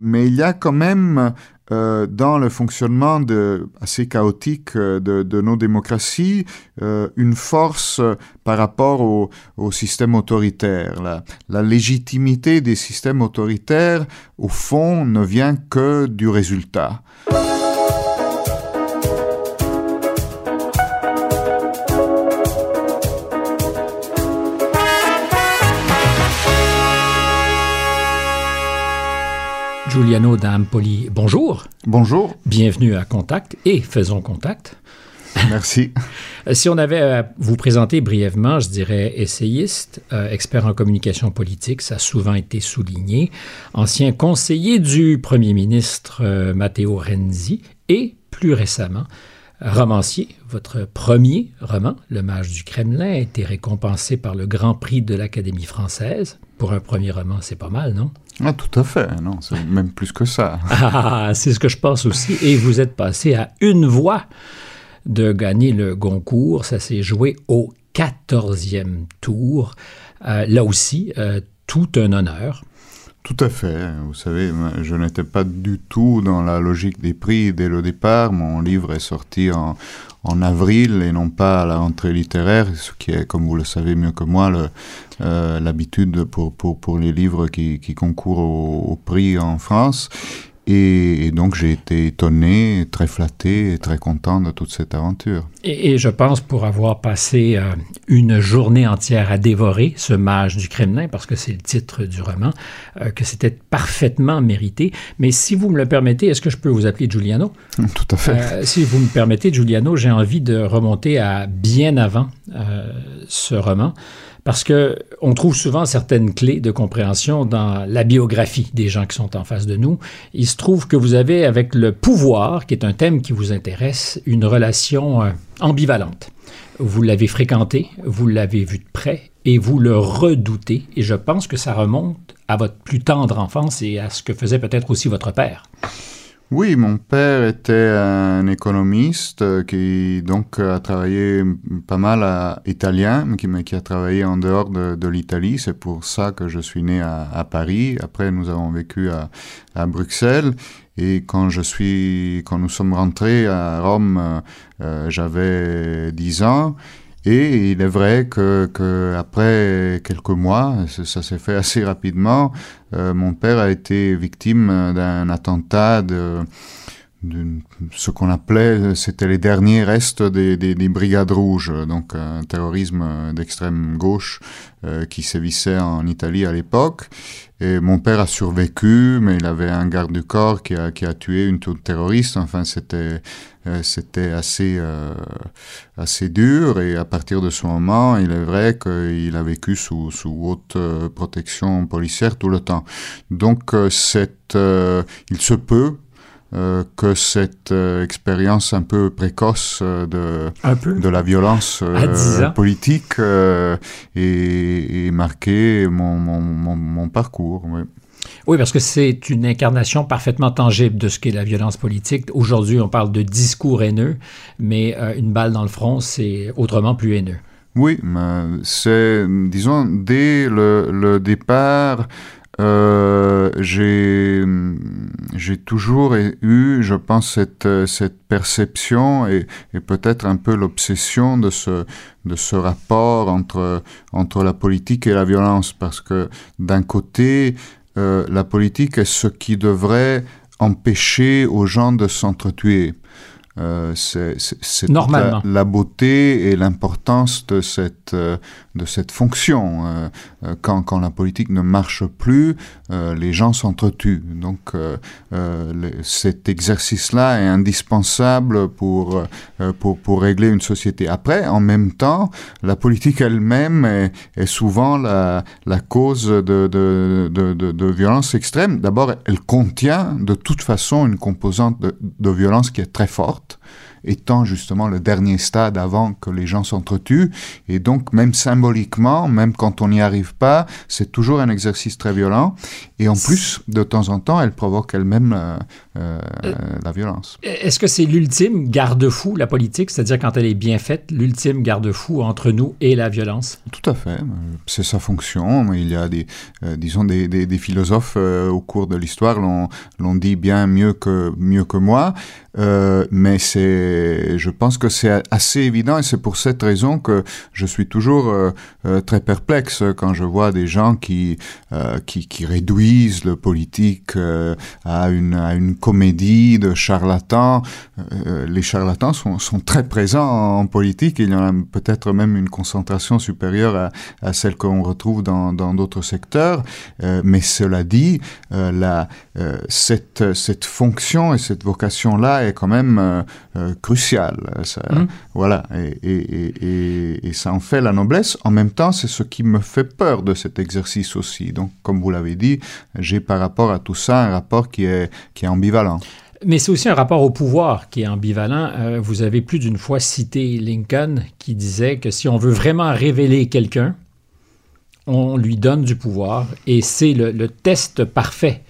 Mais il y a quand même euh, dans le fonctionnement assez chaotique euh, de, nos démocraties euh, une force par rapport au, système autoritaire. La, légitimité des systèmes autoritaires, au fond, ne vient que du résultat. Giuliano d'Ampoli, bonjour. Bonjour. Bienvenue à Contact et Faisons Contact. Merci. si on avait à vous présenter brièvement, je dirais essayiste, euh, expert en communication politique, ça a souvent été souligné, ancien conseiller du premier ministre euh, Matteo Renzi et, plus récemment, romancier. Votre premier roman, Le Mage du Kremlin, a été récompensé par le Grand Prix de l'Académie française. Pour un premier roman, c'est pas mal, non? Ah, tout à fait, non, c'est même plus que ça. ah, c'est ce que je pense aussi. Et vous êtes passé à une voix de gagner le Goncourt. Ça s'est joué au 14e tour. Euh, là aussi, euh, tout un honneur. Tout à fait. Vous savez, je n'étais pas du tout dans la logique des prix dès le départ. Mon livre est sorti en, avril et non pas à la rentrée littéraire, ce qui est, comme vous le savez mieux que moi, euh, l'habitude pour, les livres qui, qui concourent au, au, prix en France. Et, et donc j'ai été étonné, très flatté et très content de toute cette aventure. Et, et je pense pour avoir passé euh, une journée entière à dévorer ce mage du Kremlin, parce que c'est le titre du roman, euh, que c'était parfaitement mérité. Mais si vous me le permettez, est-ce que je peux vous appeler Giuliano? Tout à fait. Euh, si vous me permettez, Giuliano, j'ai envie de remonter à bien avant ce roman parce que on trouve souvent certaines clés de compréhension dans la biographie des gens qui sont en face de nous. Il se trouve que vous avez avec le pouvoir, qui est un thème qui vous intéresse, une relation euh, ambivalente. Vous l'avez fréquenté, vous l'avez vu de près et vous le redoutez. Et je pense que ça remonte à votre plus tendre enfance et à ce que faisait peut-être aussi votre père. Oui, mon père était un économiste qui donc a travaillé pas mal à italien, mais qui, a travaillé en dehors de, l'Italie. C'est pour ça que je suis né à, Paris. Après, nous avons vécu à, à Bruxelles. Et quand je suis, quand nous sommes rentrés à Rome, euh, j'avais 10 ans. Et il est vrai que, que après quelques mois, ça s'est fait assez rapidement, euh, mon père a été victime d'un attentat de, ce qu'on appelait, c'était les derniers restes des, des, des, brigades rouges, donc un terrorisme d'extrême gauche euh, qui sévissait en Italie à l'époque. Et mon père a survécu, mais il avait un garde du corps qui a, qui a tué une terroriste. Enfin, c'était euh, c'était assez euh, assez dur. Et à partir de ce moment, il est vrai qu'il a vécu sous sous haute protection policière tout le temps. Donc, cette, il se peut euh, que cette euh, expérience un peu précoce euh, de, peu. de la violence politique ait, marqué mon, mon, mon, mon parcours. Oui. Oui, parce que c'est une incarnation parfaitement tangible de ce qu'est la violence politique. Aujourd'hui, on parle de discours haineux, mais une balle dans le front, c'est autrement plus haineux. Oui, c'est, disons, dès le, le départ, euh, j'ai toujours eu, je pense, cette cette perception et, et peut-être un peu l'obsession de ce de ce rapport entre entre la politique et la violence, parce que d'un côté, euh, la politique est ce qui devrait empêcher aux gens de s'entretuer. Euh, c'est la, la, beauté et l'importance de cette euh, de cette fonction. Euh, quand, quand la politique ne marche plus, euh, les gens s'entretuent. Donc euh, le, cet exercice-là est indispensable pour, pour, pour régler une société. Après, en même temps, la politique elle-même est, est, souvent la, la cause de, de, de, de, de violence extrême. D'abord, elle contient de toute façon une composante de, de violence qui est très forte mat. Étant justement le dernier stade avant que les gens s'entretuent. Et donc, même symboliquement, même quand on n'y arrive pas, c'est toujours un exercice très violent. Et en plus, de temps en temps, elle provoque elle-même euh, euh, euh, la violence. Est-ce que c'est l'ultime garde-fou, la politique, c'est-à-dire quand elle est bien faite, l'ultime garde-fou entre nous et la violence? Tout à fait. C'est sa fonction. Il y a des, disons, des, des, philosophes au cours de l'histoire l'ont dit bien mieux que, mieux que moi. Mais c'est, je pense que c'est assez évident et c'est pour cette raison que je suis toujours euh, euh, très perplexe quand je vois des gens qui, qui, qui, réduisent le politique à, une, à une comédie de charlatans. les charlatans sont, sont, très présents en politique. Il y en a peut-être même une concentration supérieure à, à celle qu'on retrouve dans d'autres secteurs. mais cela dit, la, cette, cette fonction et cette vocation-là est quand même euh, euh, crucial. Mmh. Voilà, et, ça en fait la noblesse. En même temps, c'est ce qui me fait peur de cet exercice aussi. Donc, comme vous l'avez dit, j'ai par rapport à tout ça un rapport qui est, qui est ambivalent. Mais c'est aussi un rapport au pouvoir qui est ambivalent. Euh, vous avez plus d'une fois cité Lincoln qui disait que si on veut vraiment révéler quelqu'un, on lui donne du pouvoir et c'est le test parfait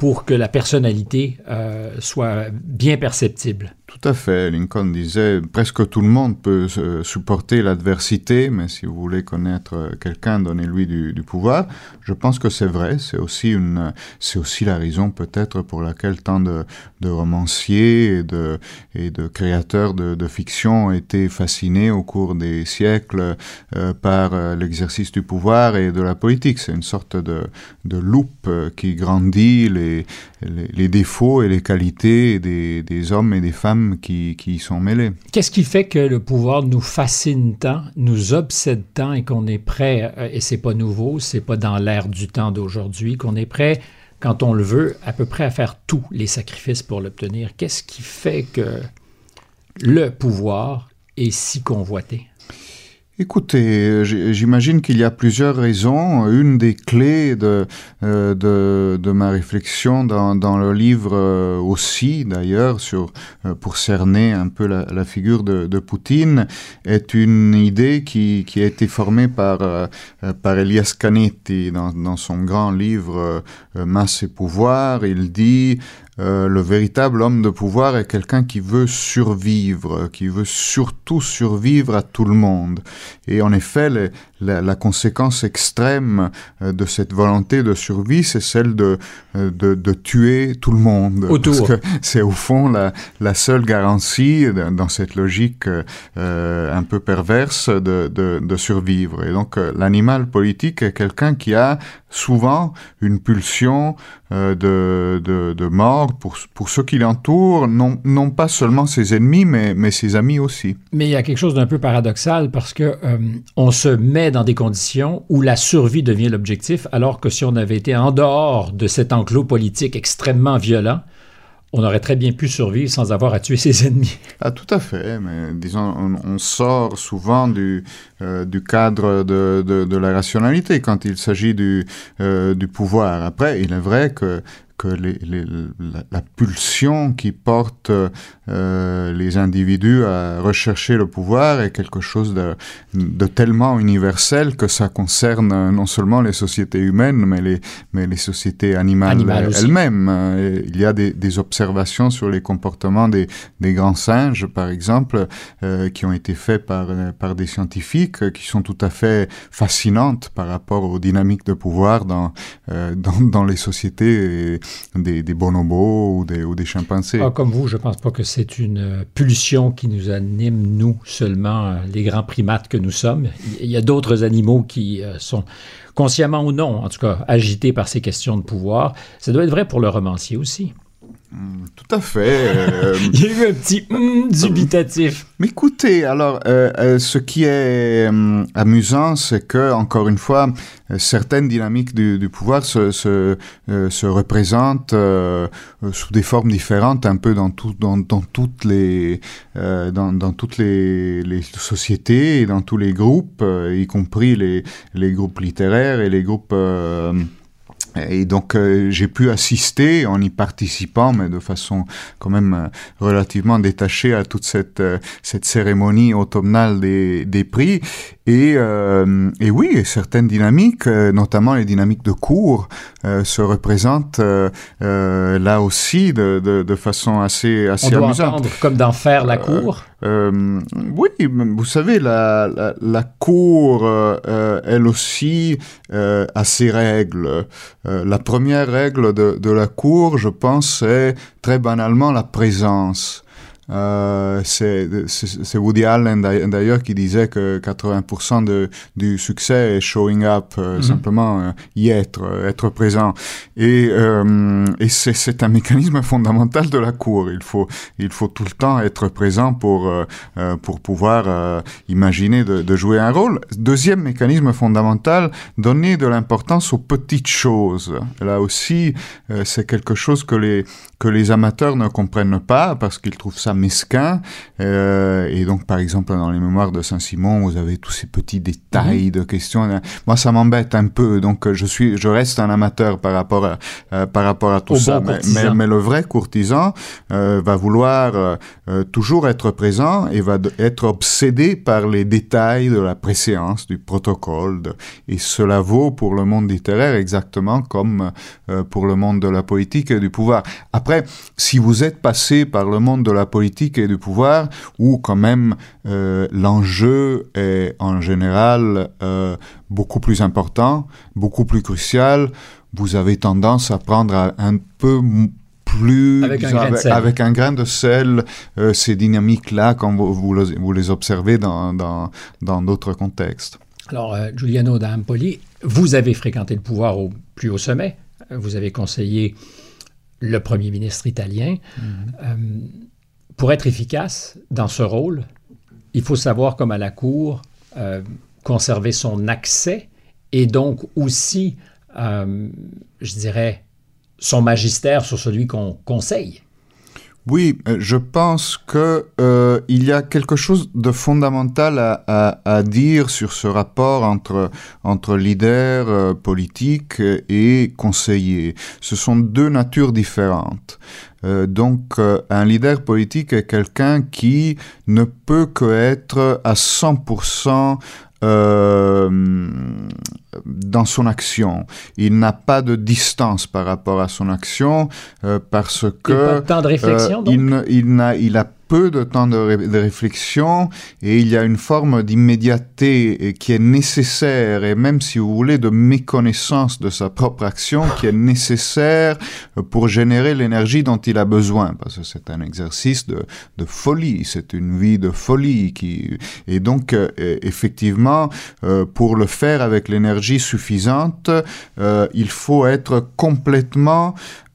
pour que la personnalité euh, soit bien perceptible. Tout à fait. Lincoln disait presque tout le monde peut supporter l'adversité, mais si vous voulez connaître quelqu'un, donnez-lui du, pouvoir. Je pense que c'est vrai. C'est aussi une, c'est aussi la raison peut-être pour laquelle tant de, romanciers et de, et de créateurs de, fiction ont été fascinés au cours des siècles euh, par euh, l'exercice du pouvoir et de la politique. C'est une sorte de, de loupe qui grandit les, les, les, défauts et les qualités des, des hommes et des femmes qui, y sont mêlés. Qu'est-ce qui fait que le pouvoir nous fascine tant, nous obsède tant et qu'on est prêt, euh, et c'est pas nouveau, c'est pas dans l'ère du temps d'aujourd'hui, qu'on est prêt, quand on le veut, à peu près à faire tous les sacrifices pour l'obtenir? Qu'est-ce qui fait que le pouvoir est si convoité? Écoutez, j'imagine qu'il y a plusieurs raisons. Une des clés de, euh, de, de ma réflexion dans, dans le livre euh, aussi, d'ailleurs, sur euh, pour cerner un peu la, figure de, de, Poutine, est une idée qui, qui a été formée par, par Elias Canetti dans, dans son grand livre Masse et pouvoir. Il dit euh, le véritable homme de pouvoir est quelqu'un qui veut survivre, qui veut surtout survivre à tout le monde. Et en effet, les, la, conséquence extrême euh, de cette volonté de survie, c'est celle de, euh, de, de, tuer tout le monde. Autour. Parce que c'est au fond la, la, seule garantie dans cette logique euh, un peu perverse de, de, de survivre. Et donc l'animal politique est quelqu'un qui a souvent une pulsion de, de, de, mort pour, pour ceux qui l'entourent, non, non pas seulement ses ennemis, mais, mais ses amis aussi. Mais il y a quelque chose d'un peu paradoxal parce que on se met dans des conditions où la survie devient l'objectif, alors que si on avait été en dehors de cet enclos politique extrêmement violent, on aurait très bien pu survivre sans avoir à tuer ses ennemis. Ah, tout à fait, mais disons, on, sort souvent du, euh, cadre de, la rationalité quand il s'agit du, euh, du pouvoir. Après, il est vrai que que les, la, pulsion qui porte euh, les individus à rechercher le pouvoir est quelque chose de, de, tellement universel que ça concerne non seulement les sociétés humaines, mais les, mais les sociétés animales elles-mêmes. Il y a des, des, observations sur les comportements des, des grands singes, par exemple, euh, qui ont été faits par, par des scientifiques, qui sont tout à fait fascinantes par rapport aux dynamiques de pouvoir dans, euh, dans, dans les sociétés des, bonobos ou des, chimpanzés. Ah, comme vous, je ne pense pas que c'est une euh, pulsion qui nous anime, nous seulement, euh, les grands primates que nous sommes. Il y a d'autres animaux qui euh, sont consciemment ou non, en tout cas, agités par ces questions de pouvoir. Ça doit être vrai pour le romancier aussi. Hmm, tout à fait. Euh, Il y a eu un petit hmm, dubitatif. Mais écoutez, alors, euh, euh, ce qui est amusant, c'est que, encore une fois, certaines dynamiques du, pouvoir se, se, se représentent sous des formes différentes, un peu dans, tout, dans, dans toutes les, dans, dans, toutes les, les, sociétés et dans tous les groupes, y compris les, les groupes littéraires et les groupes Et donc euh, j'ai pu assister en y participant, mais de façon quand même euh, relativement détachée à toute cette, euh, cette cérémonie automnale des, des prix. Et, et oui, certaines dynamiques, notamment les dynamiques de cours, se représentent là aussi de, de, de, façon assez, assez On doit amusante. Entendre comme d'en faire la cour euh, oui, vous savez, la, la, la cour, euh, elle aussi, euh, a ses règles. Euh, la première règle de, de, la cour, je pense, c'est très banalement la présence. Euh, c'est Woody Allen d'ailleurs qui disait que 80% de, du succès est showing up, euh, mm -hmm. simplement euh, y être, être présent. Et, et c'est un mécanisme fondamental de la cour. Il faut, il faut tout le temps être présent pour, pour pouvoir imaginer de, de, jouer un rôle. Deuxième mécanisme fondamental, donner de l'importance aux petites choses. Là aussi, c'est quelque chose que les, que les amateurs ne comprennent pas parce qu'ils trouvent ça mesquin. Euh, et donc, par exemple, dans les mémoires de Saint-Simon, vous avez tous ces petits détails mmh. de questions. Moi, ça m'embête un peu. Donc, je suis, je reste un amateur par rapport à, euh, par rapport à tout Au ça. bon mais, mais, mais, le vrai courtisan euh, va vouloir euh, toujours être présent et va être obsédé par les détails de la préséance, du protocole. De, et cela vaut pour le monde littéraire exactement comme euh, pour le monde de la politique et du pouvoir. Après, si vous êtes passé par le monde de la politique et du pouvoir, où quand même euh, l'enjeu est en général euh, beaucoup plus important, beaucoup plus crucial, vous avez tendance à prendre un peu plus avec un, avec, avec un grain de sel euh, ces dynamiques-là quand vous, vous, vous, les observez dans d'autres dans, contextes. Alors, euh, Giuliano d'Ampoli, vous avez fréquenté le pouvoir au plus haut sommet. Vous avez conseillé le premier ministre italien. Euh, pour être efficace dans ce rôle, il faut savoir, comme à la Cour, euh, conserver son accès et donc aussi, euh, je dirais, son magistère sur celui qu'on conseille. Oui, je pense que euh, il y a quelque chose de fondamental à, dire sur ce rapport entre entre leader euh, politique et conseiller. Ce sont deux natures différentes. Euh, donc, euh, un leader politique est quelqu'un qui ne peut que être à 100% euh, dans son action. Il n'a pas de distance par rapport à son action euh, parce que... Il pas de temps de réflexion, euh, il, ne, il, a, il a peu de temps de, ré de, réflexion et il y a une forme d'immédiateté qui est nécessaire. Et même si vous voulez de méconnaissance de sa propre action qui est nécessaire pour générer l'énergie dont il a besoin. Parce que c'est un exercice de, folie, c'est une vie de folie qui et donc euh, effectivement euh, pour le faire avec l'énergie suffisante euh, il faut être complètement euh,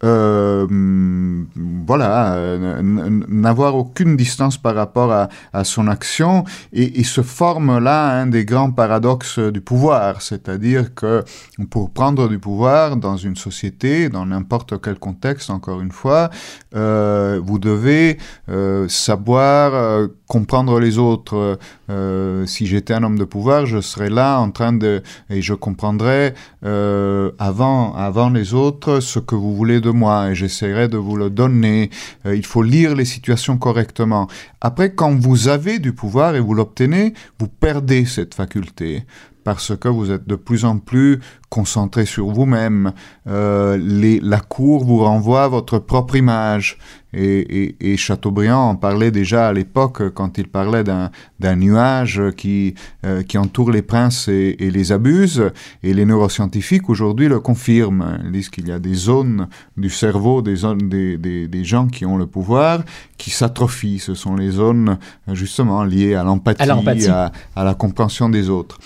voilà, n'avoir aucune distance par rapport à, son action et, se forme là un des grands paradoxes du pouvoir, c'est-à-dire que pour prendre du pouvoir dans une société, dans n'importe quel contexte, encore une fois, euh, vous devez euh, savoir euh, comprendre les autres. Euh, si j'étais un homme de pouvoir, je serais là en train de et je comprendrais euh, avant avant les autres ce que vous voulez de moi et j'essaierai de vous le donner. Euh, il faut lire les situations correctement. Après, quand vous avez du pouvoir et vous l'obtenez, vous perdez cette faculté parce que vous êtes de plus en plus concentré sur vous-même. Euh, la cour vous renvoie à votre propre image. Et, et, et Chateaubriand en parlait déjà à l'époque quand il parlait d'un nuage qui, euh, qui entoure les princes et, et, les abuse. Et les neuroscientifiques aujourd'hui le confirment. Ils disent qu'il y a des zones du cerveau des, zones, des, des, des gens qui ont le pouvoir qui s'atrophient. Ce sont les zones justement liées à l'empathie, à, à la compréhension des autres.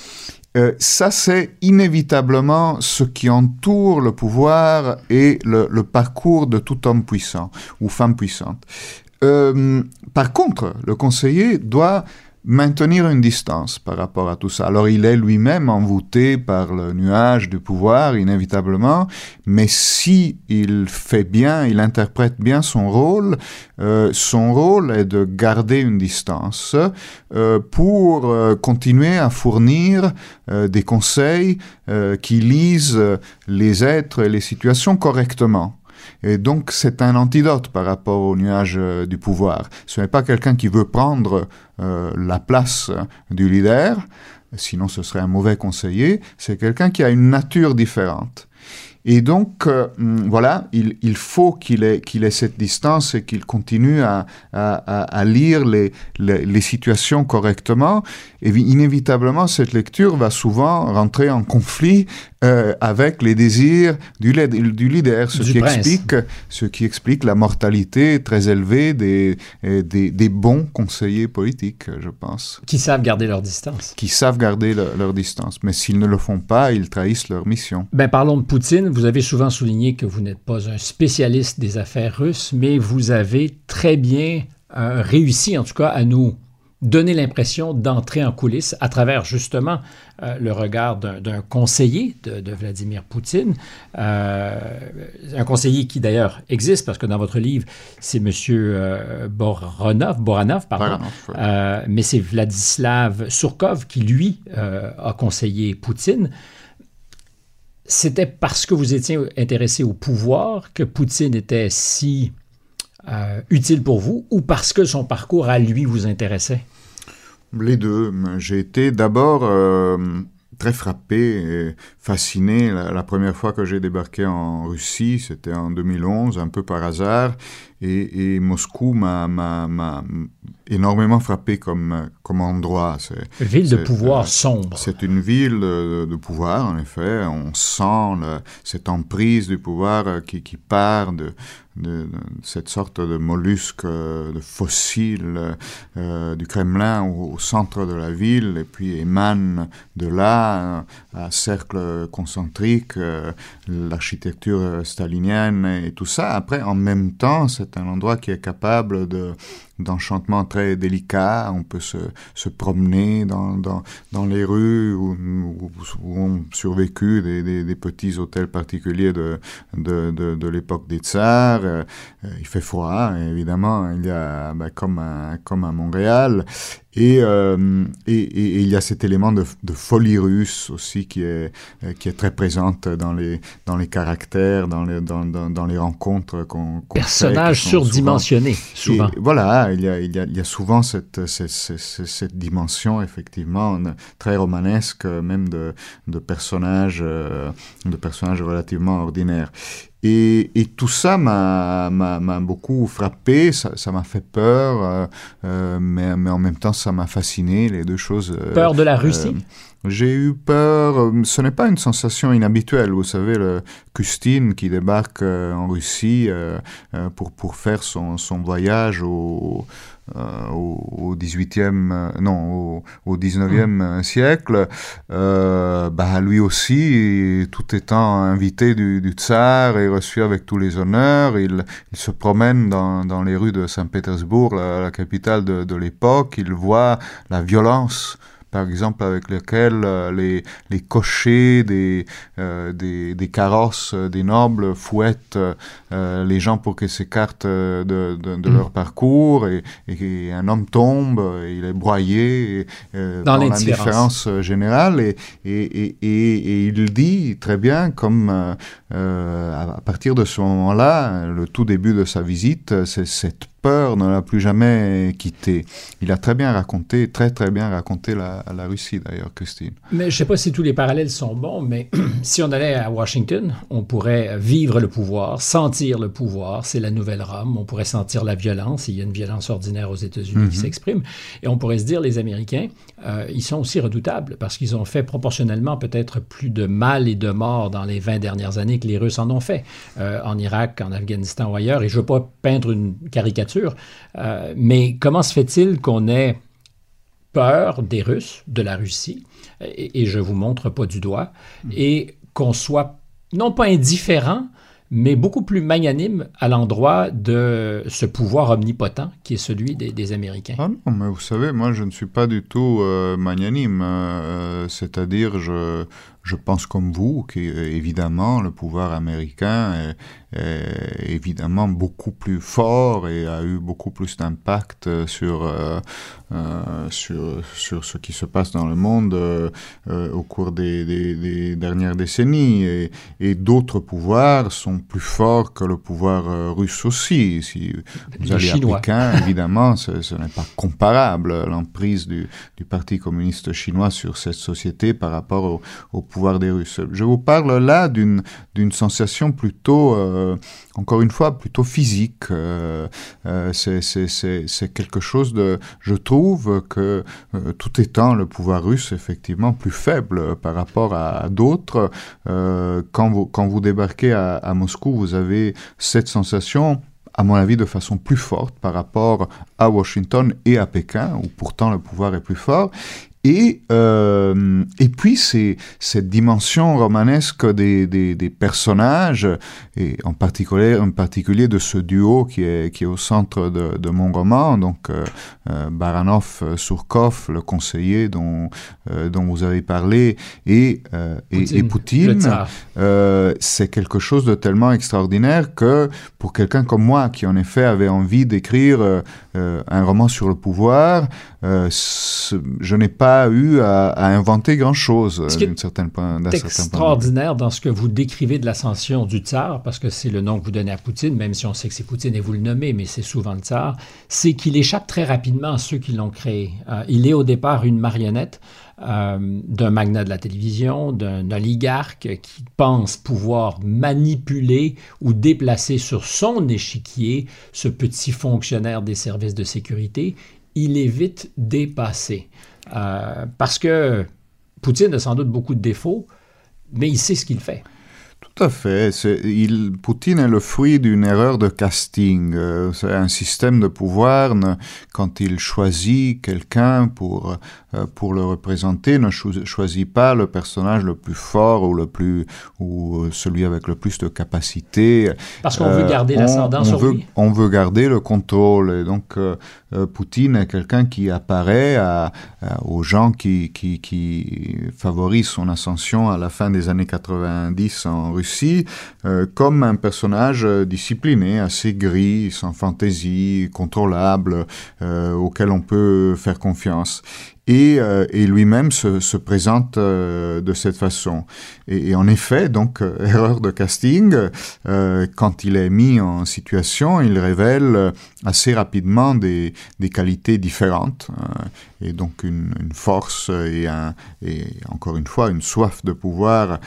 Euh, ça, c'est inévitablement ce qui entoure le pouvoir et le, le, parcours de tout homme puissant ou femme Euh, par contre, le conseiller doit maintenir une distance par rapport à tout ça. Alors il est lui-même envoûté par le nuage du pouvoir, inévitablement, mais si il fait bien, il interprète bien son rôle, euh, son rôle est de garder une distance euh, pour continuer à fournir des conseils qui lisent les êtres et les situations correctement. Et donc, c'est un antidote par rapport au nuage euh, du pouvoir. Ce n'est pas quelqu'un qui veut prendre euh, la place du leader, sinon ce serait un mauvais conseiller. C'est quelqu'un qui a une nature différente. Et donc, euh, hum, voilà, il, faut qu'il ait, cette distance et qu'il continue à, lire les, situations correctement. Et inévitablement, cette lecture va souvent rentrer en conflit euh, avec les désirs du, du leader, ce qui, explique, ce qui explique la mortalité très élevée des, des, des, bons conseillers politiques, je pense. Qui savent garder leur distance. Qui savent garder leur distance. Mais s'ils ne le font pas, ils trahissent leur mission. Ben, parlons de Poutine. Vous avez souvent souligné que vous n'êtes pas un spécialiste des affaires russes, mais vous avez très bien euh, réussi, en tout cas, à nous donner l'impression d'entrer en coulisses à travers justement euh, le regard d'un conseiller de, Vladimir Poutine, euh, un conseiller qui d'ailleurs existe parce que dans votre livre c'est Monsieur euh, Boranov, Boranov pardon, mais c'est Vladislav Surkov qui lui a conseillé Poutine. C'était parce que vous étiez intéressé au pouvoir que Poutine était si euh, utile pour vous ou parce que son parcours à lui vous intéressait? Les deux. J'ai été d'abord euh, très frappé et fasciné la, première fois que j'ai débarqué en Russie, c'était en 2011, un peu par hasard, et, Moscou m'a énormément frappé comme, comme endroit. Ville de pouvoir sombre. C'est une ville de, pouvoir, en effet. On sent cette emprise du pouvoir qui, qui part de, de, cette sorte de mollusque, euh, de fossile euh, du Kremlin au, centre de la ville, et puis émane de là un cercle concentrique, euh, l'architecture stalinienne et tout ça. Après, en même temps, c'est un endroit qui est capable de d'enchantement très délicat. On peut se, se promener dans, dans, dans, les rues où, où, ont survécu des, des, des, petits hôtels particuliers de, de, de, de l'époque des tsars. Euh, il fait froid, évidemment, il y a, bah, comme, à, comme à Montréal. Et, euh, et, et, il y a cet élément de, de, folie russe aussi qui est, qui est très présente dans les, dans les caractères, dans les, dans, dans, dans les rencontres qu'on qu Personnages surdimensionnés, souvent. voilà, il y a, il y a, il y a souvent cette, cette, cette, dimension, effectivement, très romanesque, même de, de, personnages, euh, de personnages relativement ordinaires. Et, et, tout ça m'a beaucoup frappé, ça m'a fait peur, euh, euh, mais, mais, en même temps ça m'a fasciné, les deux choses. Euh, peur de la Russie? J'ai eu peur, ce n'est pas une sensation inhabituelle, vous savez, le Custine qui débarque en Russie pour, pour faire son, son voyage au, euh, au, 18e, euh, non, au, 19e mmh. siècle, euh, bah, lui aussi, tout étant invité du, du, tsar et reçu avec tous les honneurs, il, il se promène dans, dans, les rues de Saint-Pétersbourg, la, la, capitale de, de l'époque, il voit la violence par exemple avec lequel euh, les, les cochers des, euh, des, des, carrosses euh, des nobles fouettent les gens pour qu'ils s'écartent de, de, de, mm. leur parcours et, et, un homme tombe, il est broyé dans, dans l'indifférence générale et, et, et, il dit très bien comme à partir de ce moment-là, le tout début de sa visite, c'est cette peur ne l'a plus jamais quitté. Il a très bien raconté, très très bien raconté la, la Russie d'ailleurs, Christine. Mais je ne sais pas si tous les parallèles sont bons, mais si on allait à Washington, on pourrait vivre le pouvoir, sentir le pouvoir, c'est la nouvelle Rome, on pourrait sentir la violence, il y a une violence ordinaire aux États-Unis qui mhm. s'exprime, et on pourrait se dire, les Américains, euh, ils sont aussi redoutables parce qu'ils ont fait proportionnellement peut-être plus de mal et de morts dans les 20 dernières années que les Russes en ont fait, euh, en Irak, en Afghanistan ou ailleurs, et je ne veux pas peindre une caricature euh, mais comment se fait-il qu'on ait peur des Russes, de la Russie, et, je vous montre pas du doigt, et qu'on soit non pas indifférent, mais beaucoup plus magnanime à l'endroit de ce pouvoir omnipotent qui est celui des, Américains? Ah non, mais vous savez, moi je ne suis pas du tout euh, magnanime, euh, c'est-à-dire je, je pense comme vous qu'évidemment le pouvoir américain est, évidemment beaucoup plus fort et a eu beaucoup plus d'impact sur, euh, sur, sur ce qui se passe dans le monde au cours des, des, dernières décennies. Et, et d'autres pouvoirs sont plus forts que le pouvoir russe aussi. Si vous allez à Pékin, évidemment, ce, n'est pas comparable l'emprise du, du, Parti communiste chinois sur cette société par rapport au, au pouvoir des Russes. Je vous parle là d'une sensation plutôt, euh, encore une fois, plutôt physique. Euh, euh, c'est quelque chose de... Je trouve que tout étant le pouvoir russe effectivement plus faible par rapport à, d'autres, quand, vous, quand vous débarquez à Moscou, vous avez cette sensation à mon avis, de façon plus forte par rapport à Washington et à Pékin, où pourtant le pouvoir est plus fort. Et, euh, et puis, c'est cette dimension romanesque des, des, des, personnages, et en particulier, en particulier de ce duo qui est, qui est au centre de, de mon roman, donc euh, euh Baranov-Surkov, le conseiller dont, euh, dont vous avez parlé, et, et Poutine, c'est quelque chose de tellement extraordinaire que pour quelqu'un comme moi, qui en effet avait envie d'écrire un roman sur le pouvoir, je n'ai pas eu à, inventer grand-chose d'un certain point. C'est extraordinaire dans ce que vous décrivez de l'ascension du tsar, parce que c'est le nom que vous donnez à Poutine, même si on sait que c'est Poutine et vous le nommez, mais c'est souvent le tsar, c'est qu'il échappe très rapidement à ceux qui l'ont créé. Euh, il est au départ une marionnette. Euh, d'un magnat de la télévision, d'un oligarque qui pense pouvoir manipuler ou déplacer sur son échiquier ce petit fonctionnaire des services de sécurité, il est vite dépassé. Euh, parce que Poutine a sans doute beaucoup de défauts, mais il sait ce qu'il fait. Tout à fait. Il, Poutine est le fruit d'une erreur de casting. Euh, c'est un système de pouvoir. quand il choisit quelqu'un pour, euh, pour le représenter, ne choisit pas le personnage le plus fort ou, le plus, ou celui avec le plus de capacité. Parce qu'on veut garder l'ascendant sur veut, lui. On veut garder le contrôle. Et donc, Poutine est quelqu'un qui apparaît à, aux gens qui, qui, qui favorisent son ascension à la fin des années 90 en Russie euh, comme un personnage euh, discipliné, assez gris, sans fantaisie, contrôlable, euh, auquel on peut faire confiance et, euh, et lui-même se, se, présente euh, de cette façon. Et, en effet, donc, euh, erreur de casting, quand il est mis en situation, il révèle assez rapidement des, qualités différentes, et donc une, force et, encore une fois une soif de pouvoir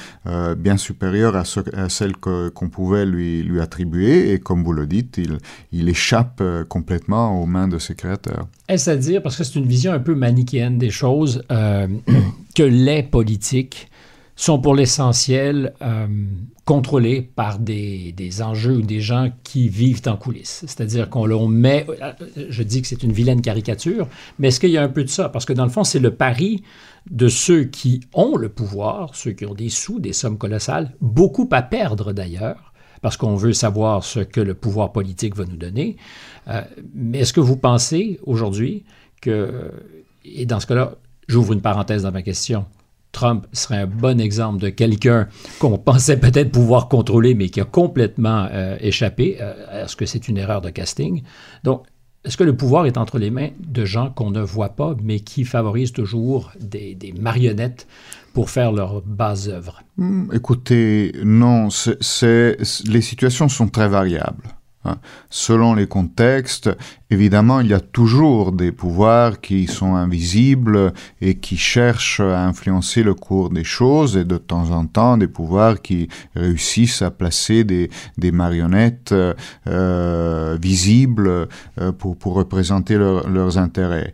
bien supérieure à, ce, à celle qu'on pouvait lui, lui attribuer, et comme vous le dites, il, il échappe complètement aux mains de ses créateurs. Est-ce à dire, parce que c'est une vision un peu manichéenne des choses, euh, que les politiques sont pour l'essentiel euh, contrôlés par des, des, enjeux ou des gens qui vivent en coulisses. C'est-à-dire qu'on met, euh, je dis que c'est une vilaine caricature, mais est-ce qu'il y a un peu de ça? Parce que dans le fond, c'est le pari de ceux qui ont le pouvoir, ceux qui ont des sous, des sommes colossales, beaucoup à perdre d'ailleurs, parce qu'on veut savoir ce que le pouvoir politique va nous donner. Euh, mais est-ce que vous pensez aujourd'hui que, et dans ce cas-là, j'ouvre une parenthèse dans ma question, Trump serait un bon exemple de quelqu'un qu'on pensait peut-être pouvoir contrôler, mais qui a complètement euh, échappé. Euh, est-ce que c'est une erreur de casting? Donc, est-ce que le pouvoir est entre les mains de gens qu'on ne voit pas, mais qui favorisent toujours des, marionnettes pour faire leurs bases œuvres? Hmm, écoutez, non, les situations sont très variables. Hein. Selon les contextes, évidemment, il y a toujours des pouvoirs qui sont invisibles et qui cherchent à influencer le cours des choses, et de temps en temps des pouvoirs qui réussissent à placer des, marionnettes euh, visibles euh, pour représenter leurs intérêts.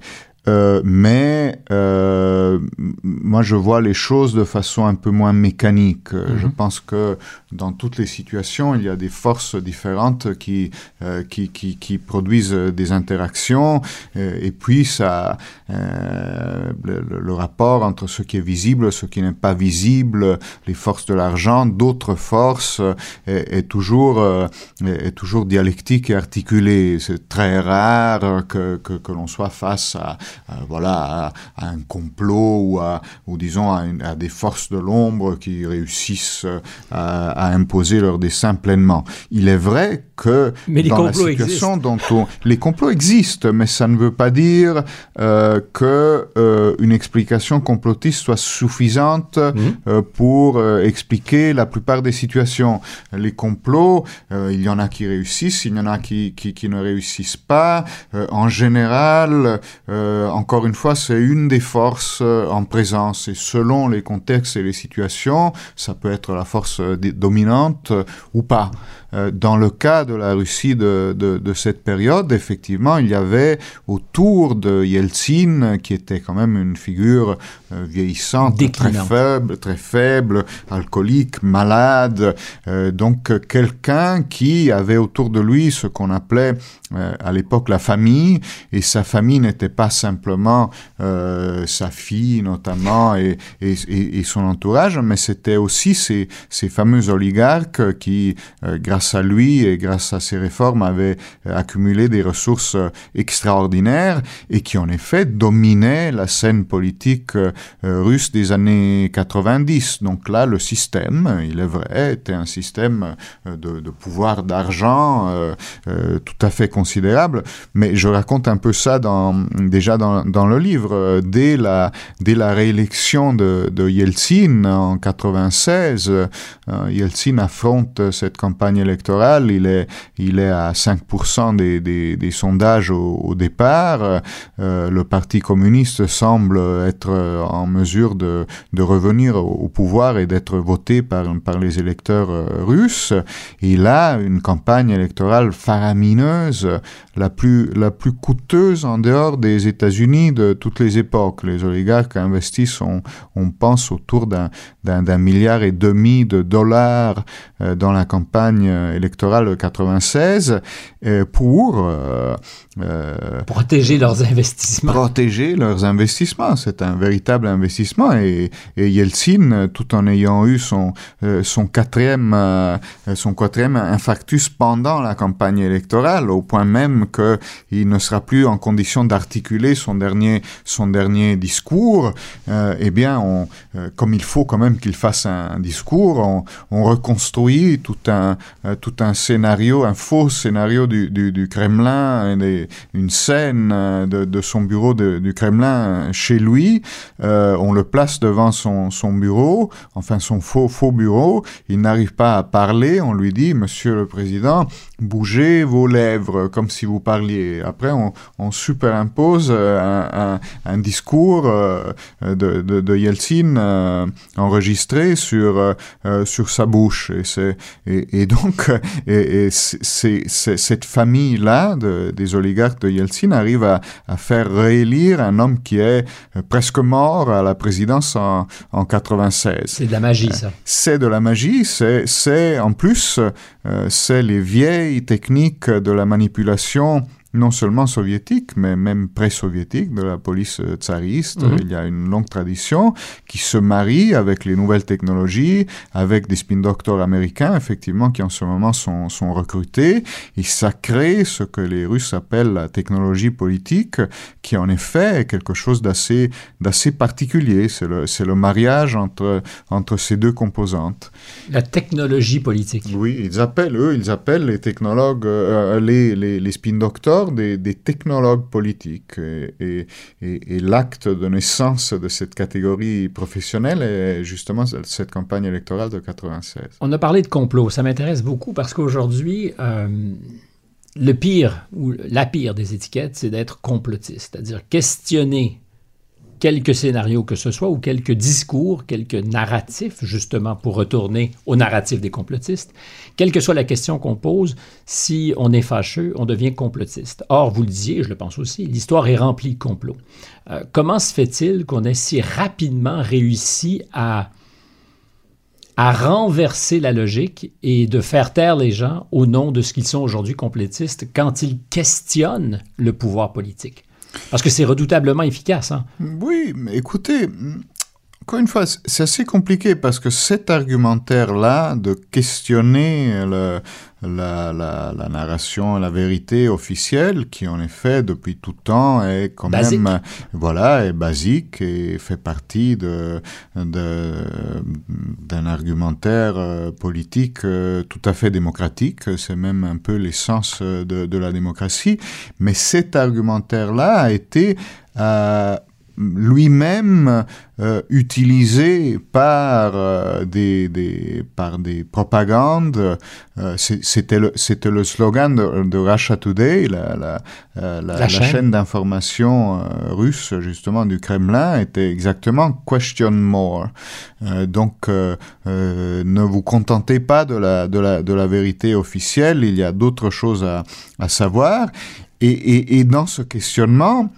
Euh, mais euh, moi je vois les choses de façon un peu moins mécanique. Je Mhm. pense que dans toutes les situations, il y a des forces différentes qui, euh, qui, qui, qui produisent des interactions, euh, et puis ça, euh, le, rapport entre ce qui est visible, ce qui n'est pas visible, les forces de l'argent, d'autres forces, euh, est, est toujours, euh, est, toujours dialectique et articulé. C'est très rare que, que, que l'on soit face à, voilà, à, à un complot ou, à, ou disons à, une- à des forces de l'ombre qui réussissent euh, à, à imposer leur dessein pleinement. Il est vrai que Mais dans la complots situation dont on, les complots existent, mais ça ne veut pas dire euh, que euh, une explication complotiste soit suffisante Mhm. euh, pour euh, expliquer la plupart des situations. Les complots, euh, il y en a qui réussissent, il y en a qui, qui, qui ne réussissent pas. Euh, en général, euh, encore une fois, c'est une des forces euh, en présence. Et selon les contextes et les situations, ça peut être la force euh, dominante euh, ou pas. Euh, dans le cas de la Russie de, de cette période, effectivement, il y avait autour de Yeltsin, qui était quand même une figure euh, vieillissante, très Déclinante. faible, très faible, alcoolique, malade, euh, donc quelqu'un qui avait autour de lui ce qu'on appelait euh, à l'époque la famille, et sa famille n'était pas simplement euh, sa fille notamment et, et, et, et son entourage, mais c'était aussi ces, ces fameux oligarques qui, grâce à lui et grâce à ses réformes, avaient accumulé des ressources extraordinaires et qui en effet dominaient la scène politique russe des années 90. Donc là, le système, il est vrai, était un système euh, de, pouvoir d'argent euh, euh, tout à fait considérable. Mais je raconte un peu ça dans, déjà dans, le livre. Euh, Dès la, réélection de, Yeltsin en 96, euh, Yeltsin affronte cette campagne électorale. Il est, il à 5% des, sondages au, départ. Euh, le Parti communiste semble être euh, en mesure de, de revenir au, pouvoir et d'être voté par, par les électeurs euh, russes. Il a une campagne électorale faramineuse, la plus, la plus coûteuse en dehors des États-Unis de toutes les époques. Les oligarques investissent, on, pense, autour d'un milliard et demi de dollars euh, dans la campagne euh, électorale de 96 euh, pour euh, euh, Protéger leurs investissements. protéger leurs investissements. C'est un véritable investissement et, et Yeltsin, euh, tout en ayant eu son, euh, son, quatrième, euh, son quatrième infarctus pendant la campagne électorale, au point même qu'il ne sera plus en condition d'articuler son dernier, son dernier discours, euh, eh bien, on, euh, comme il faut quand même qu'il fasse un, discours, on, on reconstruit tout un, euh, tout un scénario, un faux scénario du, du, du Kremlin, et des, une scène euh, de, son bureau du Kremlin chez lui. Euh, on le place devant son, son bureau, enfin son faux, faux bureau. Il n'arrive pas à parler. On lui dit, Monsieur le Président, bougez vos lèvres comme si vous parliez. Après, on, superimpose euh, un, discours euh, de, de, Yeltsin euh, enregistré sur, euh, sur sa bouche. Et, donc, cette famille-là de, des oligarques de Yeltsin arrive à, à faire réélire un homme qui est presque mort à la présidence en, en 96. C'est de la magie, ça. C'est de la magie, c'est, c'est en plus, euh, c'est les vieilles techniques de la manipulation non seulement soviétique, mais même pré-soviétique, de la police tsariste. Mhm. Il y a une longue tradition qui se marie avec les nouvelles technologies, avec des spin doctors américains, effectivement, qui en ce moment sont, sont recrutés. Et ça crée ce que les Russes appellent la technologie politique, qui en effet est quelque chose d'assez, d'assez particulier. C'est le, c'est le mariage entre, entre ces deux composantes. La technologie politique. Oui, ils appellent, eux, ils appellent les technologues, euh, les, les, les spin doctors des, technologues politiques. Et l'acte de naissance de cette catégorie professionnelle est justement cette campagne électorale de 96. On a parlé de complot. Ça m'intéresse beaucoup parce qu'aujourd'hui, euh, le pire ou la pire des étiquettes, c'est d'être complotiste, c'est-à-dire questionner quelques scénarios que ce soit ou quelques discours, quelques narratifs, justement pour retourner au narratif des complotistes. Quelle que soit la question qu'on pose, si on est fâcheux, on devient complotiste. Or, vous le disiez, je le pense aussi, l'histoire est remplie de complots. Euh, comment se fait-il qu'on ait si rapidement réussi à à renverser la logique et de faire taire les gens au nom de ce qu'ils sont aujourd'hui complétistes quand ils questionnent le pouvoir politique? Parce que c'est redoutablement efficace. Hein? Oui, mais écoutez, encore une fois, c'est assez compliqué parce que cet argumentaire-là de questionner le, la, la, la, narration, la vérité officielle, qui en effet depuis tout temps est quand même voilà est basique et fait partie de d'un argumentaire euh, politique euh, tout à fait démocratique. C'est même un peu l'essence de, de, la démocratie. Mais cet argumentaire-là a été euh, lui-même euh, utilisé par, euh, des, des, par des propagandes. Euh, c'était le, c'était le slogan de, de, Russia Today, la, la, la, la chaîne, chaîne d'information russe justement du Kremlin, était exactement Question More. donc ne vous contentez pas de la, de, la, de la vérité officielle, il y a d'autres choses à, à savoir. Et, et, et dans ce questionnement,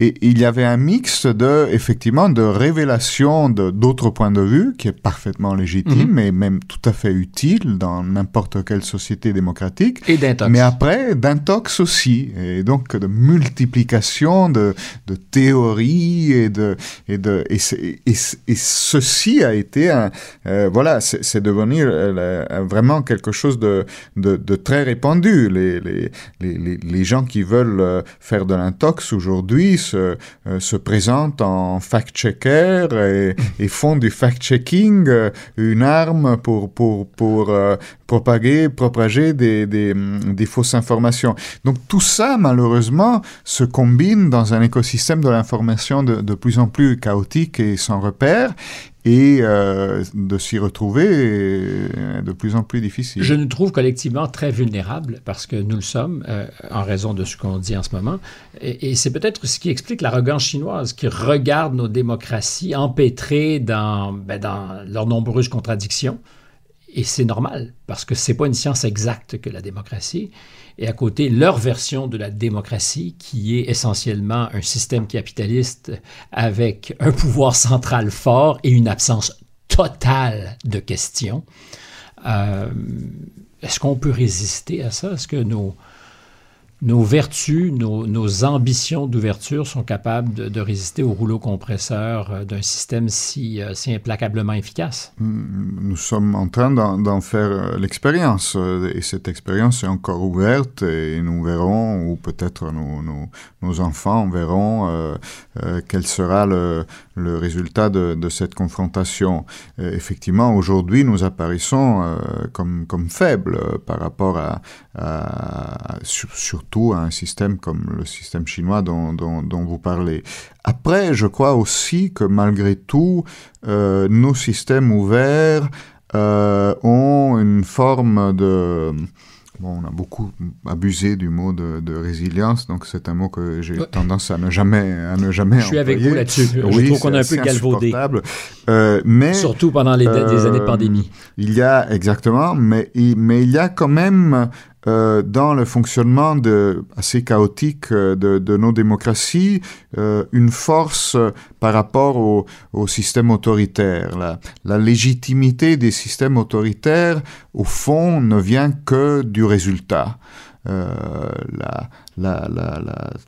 et il y avait un mix de, effectivement, de révélation d'autres points de vue, qui est parfaitement légitime mhm. et même tout à fait utile dans n'importe quelle société démocratique. Et d'intox. Mais après, d'intox aussi. Et donc, de multiplication de, de théories et de, et de, et, et, et ceci a été un, euh, voilà, c'est devenu euh, vraiment quelque chose de, de, de très répandu. Les, les, les, les, gens qui veulent euh, faire de l'intox aujourd'hui se, euh, se présentent en fact-checker et, et, font du fact-checking euh, une arme pour, pour, pour euh, propager, propager des, des, des, fausses informations. Donc tout ça, malheureusement, se combine dans un écosystème de l'information de, de plus en plus chaotique et sans repère et euh, de s'y retrouver est de plus en plus difficile. Je nous trouve collectivement très vulnérables parce que nous le sommes euh, en raison de ce qu'on dit en ce moment. Et, c'est peut-être ce qui explique l'arrogance chinoise qui regarde nos démocraties empêtrées dans, ben, dans leurs nombreuses contradictions. Et c'est normal parce que c'est pas une science exacte que la démocratie et à côté leur version de la démocratie, qui est essentiellement un système capitaliste avec un pouvoir central fort et une absence totale de questions. Euh, est-ce qu'on peut résister à ça? Est-ce que nos, nos vertus, nos, ambitions d'ouverture sont capables de, résister au rouleau compresseur euh, d'un système si, euh, si, implacablement efficace. Mm, nous sommes en train d'en faire euh, l'expérience et cette expérience est encore ouverte et nous verrons, ou peut-être nos, nos, enfants verront quel sera le, le résultat de, de, cette confrontation. effectivement, aujourd'hui, nous apparaissons comme, comme faibles par rapport à, à surtout à un système comme le système chinois dont, dont, vous parlez. Après, je crois aussi que malgré tout, euh, nos systèmes ouverts euh, ont une forme de... Bon, on a beaucoup abusé du mot de, de résilience, donc c'est un mot que j'ai tendance à ne jamais, à ne jamais. Je suis avec vous là-dessus. Oui, je trouve qu'on a un peu galvaudé. Euh, mais surtout pendant les, des années de pandémie. Il y a exactement, mais mais il y a quand même euh, dans le fonctionnement assez chaotique euh, de, nos démocraties euh, une force par rapport au, au système autoritaire. La, légitimité des systèmes autoritaires, au fond, ne vient que du résultat. la,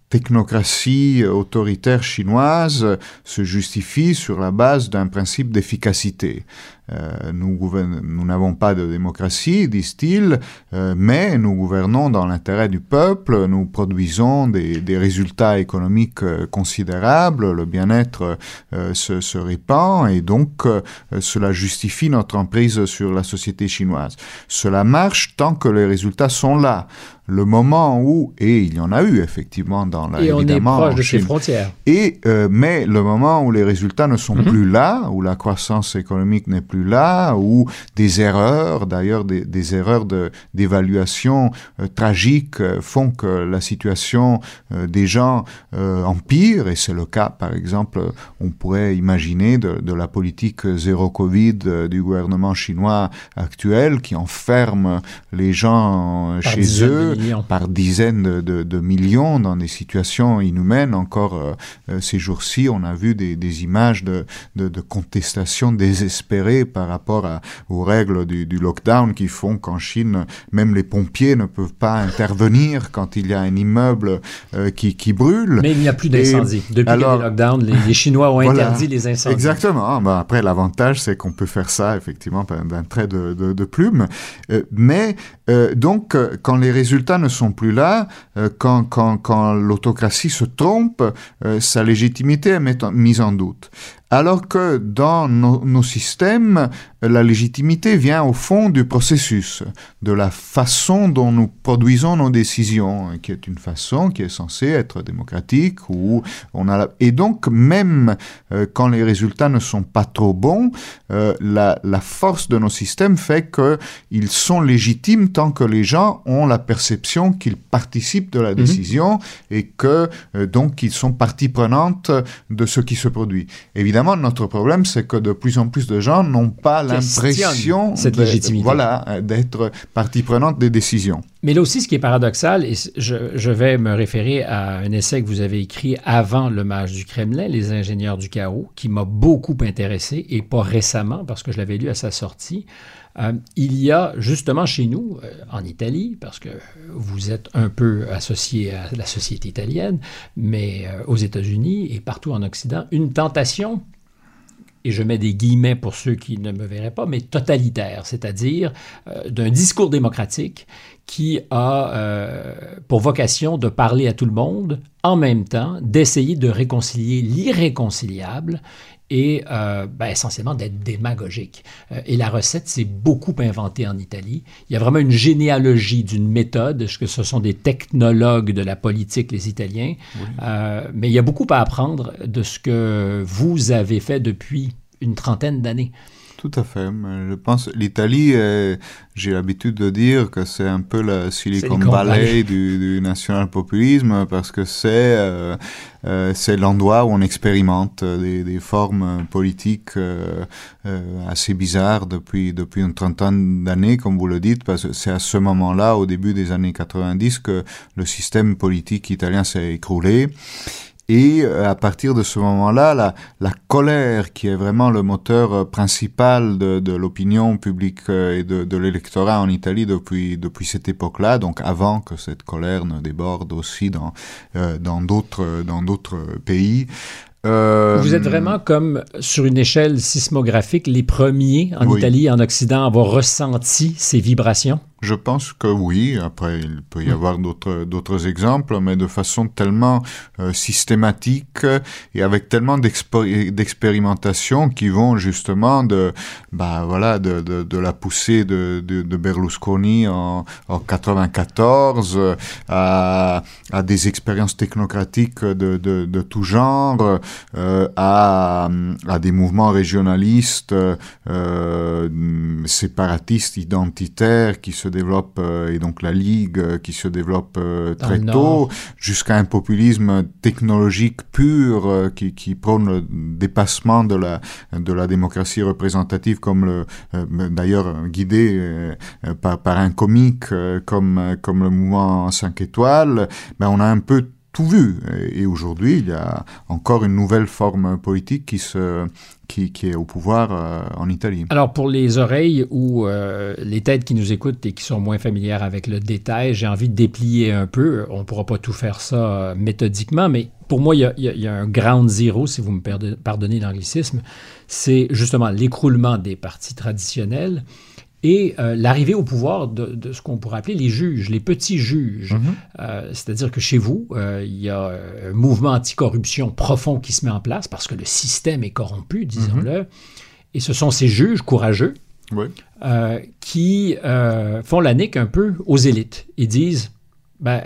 technocratie autoritaire chinoise se justifie sur la base d'un principe d'efficacité. Euh, nous n'avons pas de démocratie, disent-ils, euh, mais nous gouvernons dans l'intérêt du peuple, nous produisons des, résultats économiques euh, considérables, le bien-être se, se, répand et donc cela justifie notre emprise sur la société chinoise. Cela marche tant que les résultats sont là. Le moment où, et il y en a eu effectivement dans la, et on est proche de ces frontières. Et, mais le moment où les résultats ne sont mm -hmm. plus là, où la croissance économique n'est plus là, ou des erreurs, d'ailleurs des, des erreurs d'évaluation euh, tragiques euh, font que la situation euh, des gens empire, et c'est le cas, par exemple, on pourrait imaginer de, de la politique zéro Covid du gouvernement chinois actuel qui enferme les gens chez eux par dizaines de, de, de, millions dans des situations inhumaines. Encore ces jours-ci, on a vu des, des images de, de, contestation désespérée par rapport à, aux règles du, du lockdown qui font qu'en Chine, même les pompiers ne peuvent pas intervenir quand il y a un immeuble euh, qui, qui, brûle. Mais il n'y a plus d'incendie. Depuis alors, le lockdown, les, Chinois ont interdit les incendies. Exactement. Ben après, l'avantage, c'est qu'on peut faire ça, effectivement, d'un trait de, de, de plume. Euh, mais euh, donc, quand les résultats ne sont plus là, quand, quand, quand l'autocratie se trompe, sa légitimité est mise en doute. Alors que dans nos, systèmes, la légitimité vient au fond du processus, de la façon dont nous produisons nos décisions, qui est une façon qui est censée être démocratique. Où on a Et donc, même euh, quand les résultats ne sont pas trop bons, euh, la, force de nos systèmes fait qu'ils sont légitimes tant que les gens ont la perception qu'ils participent de la mhm. décision et que euh, donc ils sont partie prenante de ce qui se produit. Évidemment, notre problème, c'est que de plus en plus de gens n'ont pas l'impression voilà, d'être partie prenante des décisions. Mais là aussi, ce qui est paradoxal, et je, vais me référer à un essai que vous avez écrit avant le match du Kremlin, Les ingénieurs du chaos, qui m'a beaucoup intéressé, et pas récemment, parce que je l'avais lu à sa sortie. Euh, il y a justement chez nous, euh, en Italie, parce que vous êtes un peu associé à la société italienne, mais euh, aux États-Unis et partout en Occident, une tentation et je mets des guillemets pour ceux qui ne me verraient pas, mais totalitaire, c'est-à-dire d'un discours démocratique qui a pour vocation de parler à tout le monde, en même temps d'essayer de réconcilier l'irréconciliable et euh, ben, essentiellement d'être démagogique. Euh, et la recette s'est beaucoup inventée en Italie. Il y a vraiment une généalogie d'une méthode, que ce sont des technologues de la politique, les Italiens, euh, mais il y a beaucoup à apprendre de ce que vous avez fait depuis une trentaine d'années. Tout à fait. Je pense l'Italie, j'ai l'habitude de dire que c'est un peu la Silicon, Valley, du, national-populisme parce que c'est euh, euh, c'est l'endroit où on expérimente des, des formes politiques euh, assez bizarres depuis depuis une trentaine d'années, comme vous le dites, parce que c'est à ce moment-là, au début des années 90, que le système politique italien s'est écroulé et euh, à partir de ce moment-là, la, la, colère, qui est vraiment le moteur euh, principal de, de l'opinion publique euh, et de, de l'électorat en Italie depuis, depuis cette époque-là, donc avant que cette colère ne déborde aussi dans dans d'autres dans d'autres pays, euh, Vous êtes vraiment comme sur une échelle sismographique les premiers en Italie et en Occident à avoir ressenti ces vibrations? Je pense que oui. Après, il peut y avoir d'autres d'autres exemples, mais de façon tellement euh, systématique et avec tellement d'expérimentations qui vont justement de bah voilà de, de, de la poussée de, de, de Berlusconi en, en 94 à, à des expériences technocratiques de, de, de tout genre euh, à, à des mouvements régionalistes euh, séparatistes identitaires qui se développe, euh, et donc la Ligue euh, qui se développe euh, très tôt, jusqu'à un populisme technologique pur qui, qui prône le dépassement de la, de la démocratie représentative, comme le, d'ailleurs guidé par, par un comique comme, comme le mouvement 5 étoiles, ben on a un peu tout vu. Et aujourd'hui, il y a encore une nouvelle forme politique qui se, qui, est au pouvoir euh, en Italie. Alors, pour les oreilles ou euh, les têtes qui nous écoutent et qui sont moins familières avec le détail, j'ai envie de déplier un peu. On ne pourra pas tout faire ça euh, méthodiquement, mais pour moi, il y, y, a, un ground zero, si vous me pardonnez l'anglicisme. C'est justement l'écroulement des partis traditionnels et euh, l'arrivée au pouvoir de, ce qu'on pourrait appeler les juges, les petits juges. Mhm. Euh, c'est-à-dire que chez vous, euh, il y a un mouvement anticorruption profond qui se met en place parce que le système est corrompu, disons-le. Mhm. Et ce sont ces juges courageux qui font la nique un peu aux élites. Ils disent, ben,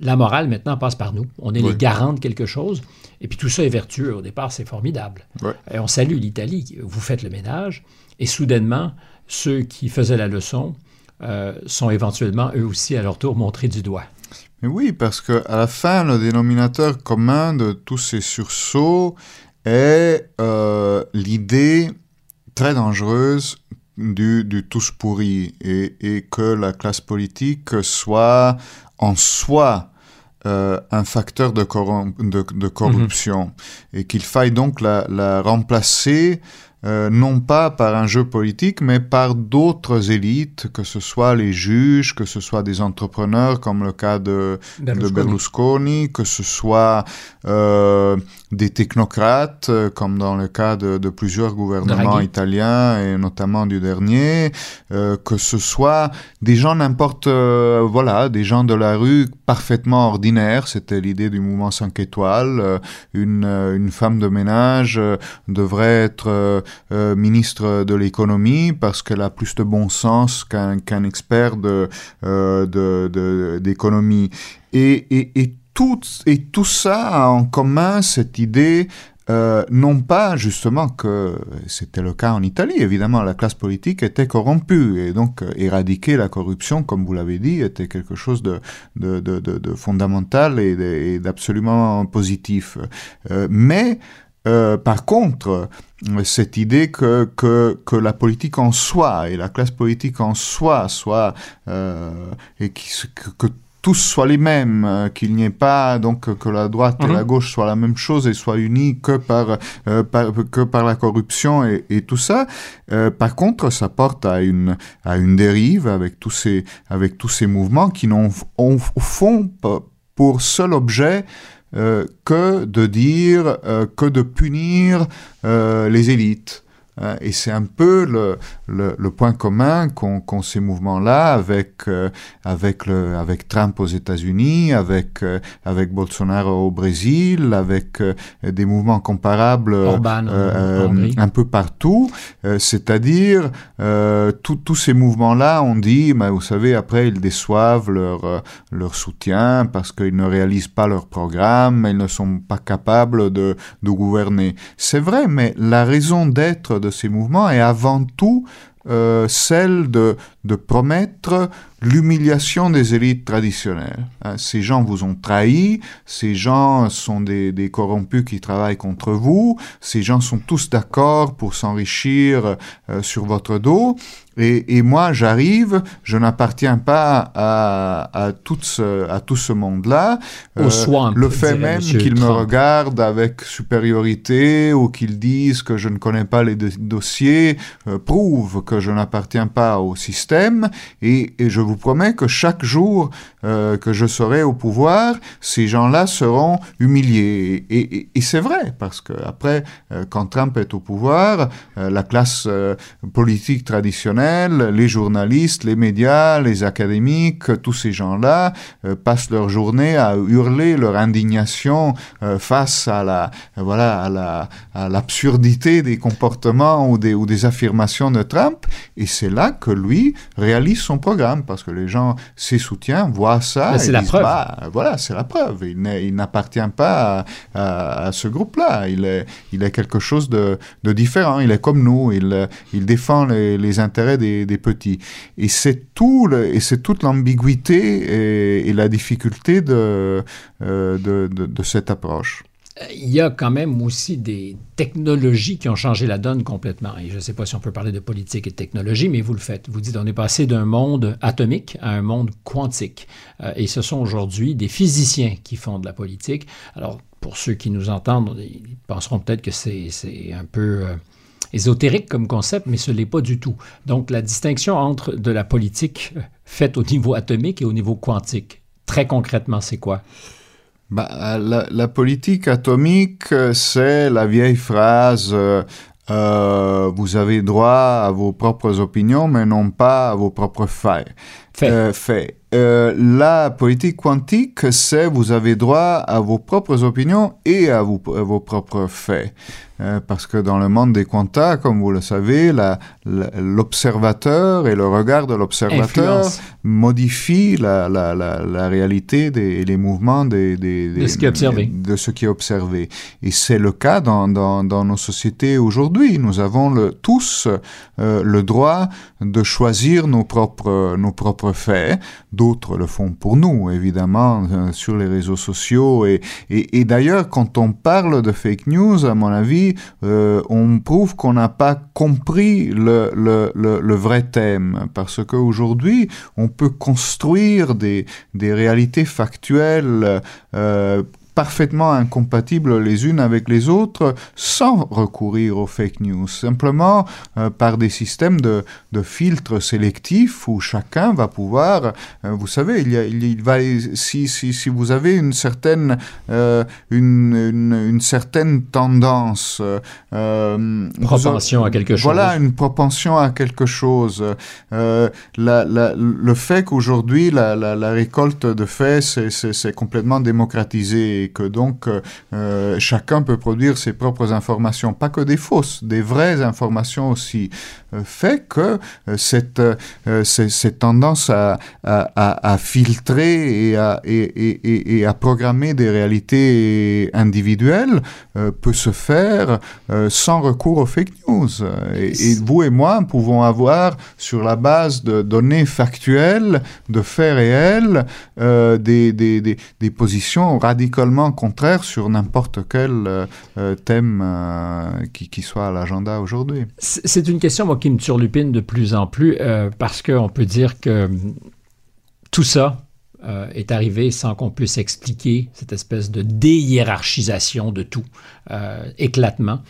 la morale maintenant passe par nous. On est les garants de quelque chose. Et puis tout ça est vertueux. Au départ, c'est formidable. Et on salue l'Italie. Vous faites le ménage. Et soudainement, ceux qui faisaient la leçon euh, sont éventuellement eux aussi à leur tour montrés du doigt. Mais oui, parce qu'à la fin, le dénominateur commun de tous ces sursauts est euh, l'idée très dangereuse du, du tous pourri et, et, que la classe politique soit en soi euh, un facteur de, de, de corruption mm-hmm. et qu'il faille donc la, la remplacer euh, non pas par un jeu politique, mais par d'autres élites, que ce soit les juges, que ce soit des entrepreneurs, comme le cas de Berlusconi, de Berlusconi. Que ce soit euh, des technocrates, euh, comme dans le cas de, de plusieurs gouvernements italiens, et notamment du dernier, euh, que ce soit des gens n'importe, voilà, des gens de la rue parfaitement ordinaires, c'était l'idée du mouvement 5 étoiles, une, une femme de ménage devrait être euh, ministre de l'économie parce qu'elle a plus de bon sens qu'un expert de, euh, d'économie. Et, et, et, tout, et tout ça a en commun cette idée euh, non pas justement que c'était le cas en Italie, évidemment la classe politique était corrompue et donc éradiquer la corruption, comme vous l'avez dit, était quelque chose de, de, de, de fondamental et d'absolument positif. Mais euh, par contre, cette idée que, que, que, la politique en soi et la classe politique en soi soit euh, et qui, que, que, tous soient les mêmes, euh, qu'il n'y ait pas donc que la droite et la mhm. gauche soient la même chose et soient unis que par, euh, par que par la corruption et, et tout ça. Euh, par contre, ça porte à une à une dérive avec tous ces avec tous ces mouvements qui n'ont au fond pour seul objet que de dire, euh, que de punir euh, les élites. Hein, et c'est un peu le, le, le point commun qu'ont qu ces mouvements-là avec, euh, avec, le, avec Trump aux États-Unis, avec, euh, avec Bolsonaro au Brésil, avec euh, des mouvements comparables Orban, un peu partout. C'est-à-dire, tous ces mouvements-là, on dit, mais vous savez, après, ils déçoivent leur, leur soutien parce qu'ils ne réalisent pas leur programme, ils ne sont pas capables de, de gouverner. C'est vrai, mais la raison d'être de ces mouvements est avant tout euh, celle de, de promettre l'humiliation des élites traditionnelles. Hein, ces gens vous ont trahi, ces gens sont des, des, corrompus qui travaillent contre vous, ces gens sont tous d'accord pour s'enrichir euh, sur votre dos, et, et moi j'arrive, je n'appartiens pas à, à, tout ce, à tout ce monde-là. Euh, le fait même qu'ils me regardent avec supériorité ou qu'ils disent que je ne connais pas les dossiers euh, prouve que je n'appartiens pas au système, et, et je vous promets que chaque jour euh, que je serai au pouvoir, ces gens-là seront humiliés. Et, c'est vrai, parce que après, euh, quand Trump est au pouvoir, euh, la classe politique traditionnelle, les journalistes, les médias, les académiques, tous ces gens-là passent leur journée à hurler leur indignation face à la voilà à la à l'absurdité des comportements ou des affirmations de Trump. Et c'est là que lui réalise son programme, parce que les gens, ses soutiens, voient ça. C'est la disent, preuve. Bah, voilà, c'est la preuve. Il n'appartient pas à, à, à ce groupe-là. Il est, il est quelque chose de, de, différent. Il est comme nous. Il, il défend les, les intérêts des, des, petits. Et c'est tout, le, et c'est toute l'ambiguïté et, et, la difficulté de, euh, de, de, de cette approche il y a quand même aussi des technologies qui ont changé la donne complètement. Et je ne sais pas si on peut parler de politique et de technologie, mais vous le faites. Vous dites on est passé d'un monde atomique à un monde quantique. Euh, et ce sont aujourd'hui des physiciens qui font de la politique. Alors, pour ceux qui nous entendent, ils penseront peut-être que c'est un peu... Euh, ésotérique comme concept, mais ce n'est pas du tout. Donc la distinction entre de la politique faite au niveau atomique et au niveau quantique, très concrètement, c'est quoi? Bah, la, la, politique atomique, c'est la vieille phrase euh, euh, vous avez droit à vos propres opinions, mais non pas à vos propres faits. Fait. Euh, fait. Euh, la politique quantique, c'est vous avez droit à vos propres opinions et à, vous, à vos propres faits. Parce que dans le monde des quantas, comme vous le savez, l'observateur et le regard de l'observateur modifie la, la, la, la, réalité des, et les mouvements des, des, de, ce qui est observé. de ce qui est observé. Et c'est le cas dans, dans, dans nos sociétés aujourd'hui. Nous avons le, tous euh, le droit de choisir nos propres, nos propres faits. D'autres le font pour nous, évidemment, euh, sur les réseaux sociaux. Et, et, et d'ailleurs, quand on parle de fake news, à mon avis, euh, on prouve qu'on n'a pas compris le, vrai thème. Parce qu'aujourd'hui, on peut construire des, des réalités factuelles euh, parfaitement incompatibles les unes avec les autres sans recourir aux fake news, simplement euh, par des systèmes de, de, filtres sélectifs où chacun va pouvoir, euh, vous savez, il, y a, il, va, si, si, si, vous avez une certaine, euh, une, une, une, certaine tendance, euh, propension à quelque chose. Voilà, une propension à quelque chose. La, la, le fait qu'aujourd'hui la, la, récolte de faits c'est complètement démocratisé que donc euh, euh, chacun peut produire ses propres informations, pas que des fausses, des vraies informations aussi, fait que cette, cette tendance à, à, à, filtrer et à, et, et, et à, programmer des réalités individuelles peut se faire sans recours aux fake news. Et, vous et moi pouvons avoir, sur la base de données factuelles, de faits réels, des, des, des, des positions radicalement contraire sur n'importe quel euh, euh, thème euh, qui, qui, soit à l'agenda aujourd'hui. C'est une question moi, qui me turlupine de plus en plus parce qu'on peut dire que tout ça, est arrivé sans qu'on puisse expliquer cette espèce de déhiérarchisation de tout, éclatement.